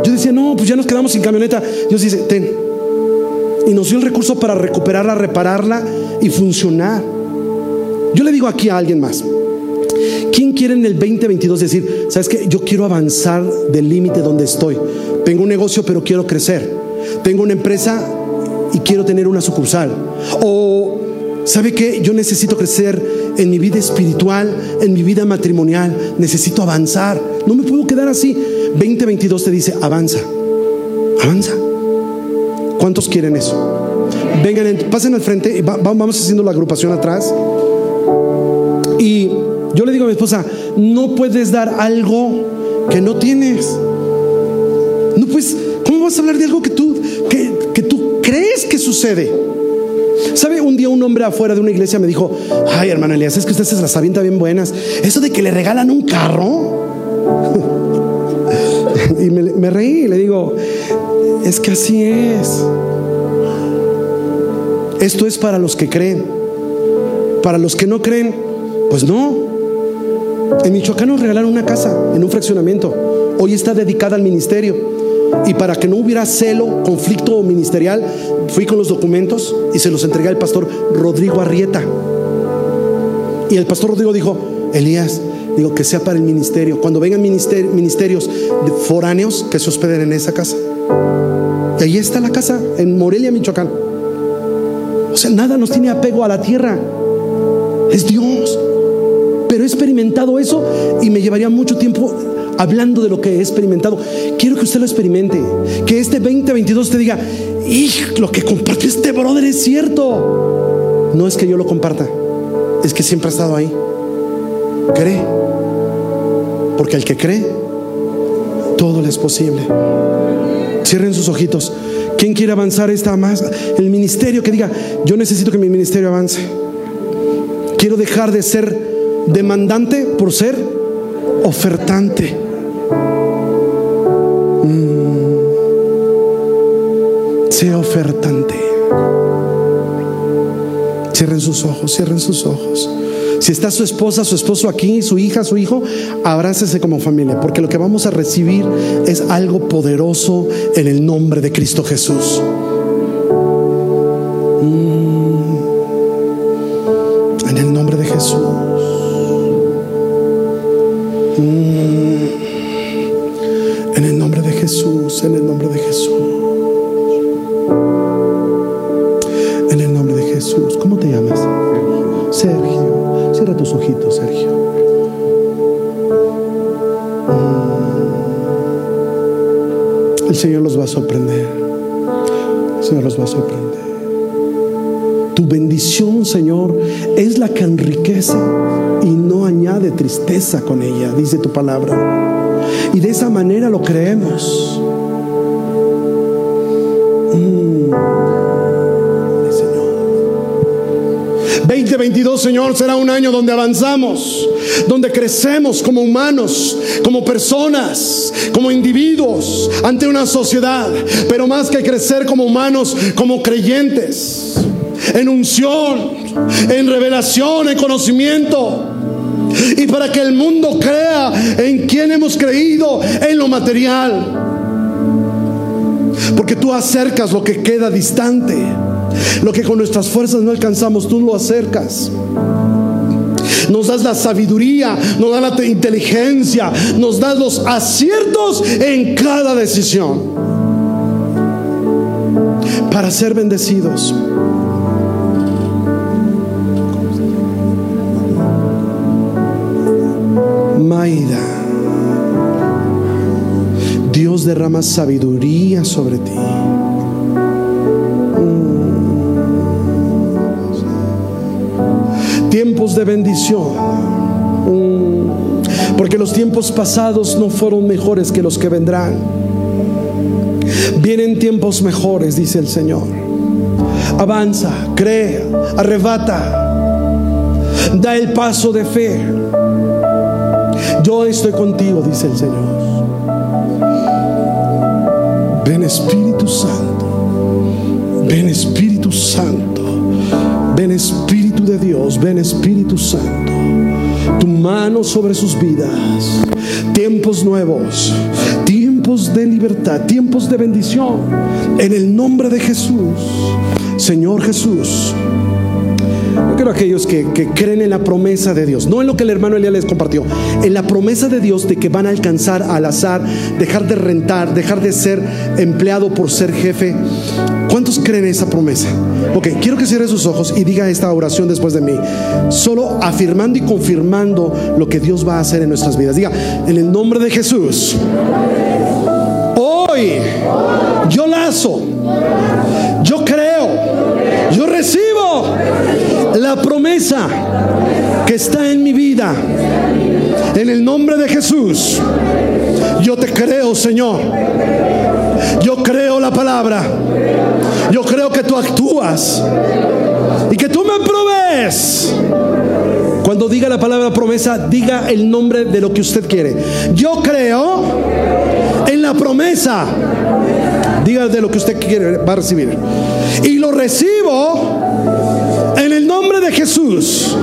Yo decía, no, pues ya nos quedamos sin camioneta. Dios dice, ten. Y nos dio el recurso para recuperarla, repararla y funcionar. Yo le digo aquí a alguien más, ¿Quién quiere en el 2022 decir, sabes que yo quiero avanzar del límite donde estoy? Tengo un negocio pero quiero crecer. Tengo una empresa y quiero tener una sucursal. O, ¿sabe qué? Yo necesito crecer en mi vida espiritual, en mi vida matrimonial. Necesito avanzar. No me puedo quedar así. 2022 te dice, avanza. Avanza. ¿Cuántos quieren eso? Vengan, pasen al frente. Vamos haciendo la agrupación atrás. Y yo le digo a mi esposa, no puedes dar algo que no tienes. No pues, ¿cómo vas a hablar de algo que tú, que, tú crees que sucede? ¿Sabe? Un día un hombre afuera de una iglesia me dijo, ay hermano Elías, es que usted se las avienta bien buenas. Eso de que le regalan un carro. Y me, reí y le digo, es que así es. Esto es para los que creen. Para los que no creen, pues no. En Michoacán nos regalaron una casa en un fraccionamiento. Hoy está dedicada al ministerio. Y para que no hubiera celo, conflicto ministerial, fui con los documentos y se los entregué al pastor Rodrigo Arrieta. Y el pastor Rodrigo dijo, Elías, digo que sea para el ministerio. Cuando vengan ministerios foráneos, que se hospeden en esa casa. Y ahí está la casa, en Morelia, Michoacán. O sea, nada nos tiene apego a la tierra. Es Dios pero he experimentado eso y me llevaría mucho tiempo hablando de lo que he experimentado. Quiero que usted lo experimente, que este 2022 te diga, lo que compartió este brother es cierto. No es que yo lo comparta, es que siempre ha estado ahí. Cree. Porque al que cree, todo le es posible. Cierren sus ojitos. ¿Quién quiere avanzar esta más? El ministerio que diga, yo necesito que mi ministerio avance. Quiero dejar de ser demandante por ser ofertante. Mm. Sea ofertante. Cierren sus ojos, cierren sus ojos. Si está su esposa, su esposo aquí, su hija, su hijo, abrácese como familia, porque lo que vamos a recibir es algo poderoso en el nombre de Cristo Jesús. Sorprender. Señor los va a sorprender. Tu bendición, Señor, es la que enriquece y no añade tristeza con ella, dice tu palabra. Y de esa manera lo creemos. 2022, Señor, será un año donde avanzamos, donde crecemos como humanos, como personas, como individuos ante una sociedad, pero más que crecer como humanos, como creyentes, en unción, en revelación, en conocimiento. Y para que el mundo crea en quien hemos creído en lo material. Porque tú acercas lo que queda distante. Lo que con nuestras fuerzas no alcanzamos, tú lo acercas. Nos das la sabiduría, nos das la inteligencia, nos das los aciertos en cada decisión para ser bendecidos. Maida, Dios derrama sabiduría sobre ti. Tiempos de bendición. Mm. Porque los tiempos pasados no fueron mejores que los que vendrán. Vienen tiempos mejores, dice el Señor. Avanza, cree, arrebata, da el paso de fe. Yo estoy contigo, dice el Señor. Ven Espíritu Santo, ven Espíritu Santo, ven Espíritu de Dios, ven Espíritu Santo, tu mano sobre sus vidas, tiempos nuevos, tiempos de libertad, tiempos de bendición, en el nombre de Jesús, Señor Jesús. Quiero aquellos que, que, creen en la promesa de Dios, no en lo que el hermano Elías les compartió, en la promesa de Dios de que van a alcanzar al azar, dejar de rentar, dejar de ser empleado por ser jefe, ¿Cuántos creen en esa promesa? Ok, quiero que cierre sus ojos y diga esta oración después de mí. Solo afirmando y confirmando lo que Dios va a hacer en nuestras vidas. Diga, en el nombre de Jesús. Hoy yo lazo, yo creo, yo recibo la promesa que está en mi vida. En el nombre de Jesús, yo te creo, Señor. Yo creo la palabra. Yo creo que tú actúas y que tú me provees. Cuando diga la palabra promesa, diga el nombre de lo que usted quiere. Yo creo en la promesa. Diga de lo que usted quiere, va a recibir. Y lo recibo en el nombre de Jesús.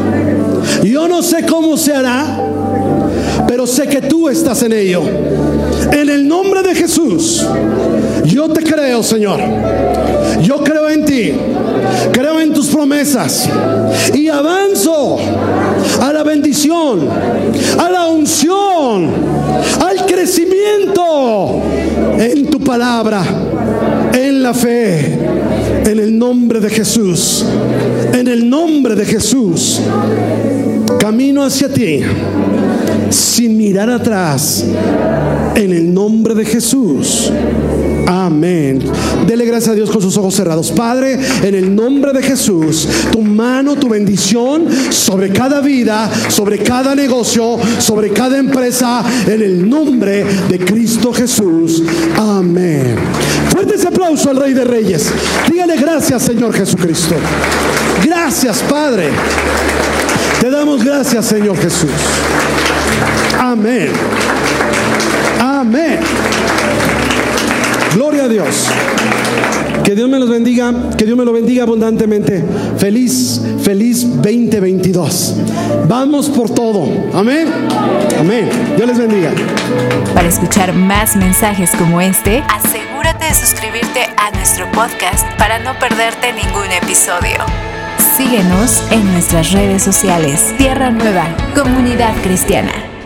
Yo no sé cómo se hará, pero sé que tú estás en ello. En el nombre de Jesús, yo te creo, Señor. Yo creo en ti. Creo en tus promesas. Y avanzo a la bendición, a la unción, al crecimiento en tu palabra, en la fe, en el nombre de Jesús. En el nombre de Jesús. Camino hacia ti sin mirar atrás. En el nombre de Jesús. Amén. Dele gracias a Dios con sus ojos cerrados. Padre, en el nombre de Jesús, tu mano, tu bendición sobre cada vida, sobre cada negocio, sobre cada empresa, en el nombre de Cristo Jesús. Amén. Fuerte ese aplauso al Rey de Reyes. Dígale gracias, Señor Jesucristo. Gracias, Padre. Te damos gracias, Señor Jesús. Amén. Amén. Gloria a Dios. Que Dios me los bendiga, que Dios me lo bendiga abundantemente. Feliz, feliz 2022. Vamos por todo. Amén. Amén. Dios les bendiga. Para escuchar más mensajes como este, asegúrate de suscribirte a nuestro podcast para no perderte ningún episodio. Síguenos en nuestras redes sociales. Tierra Nueva, Comunidad Cristiana.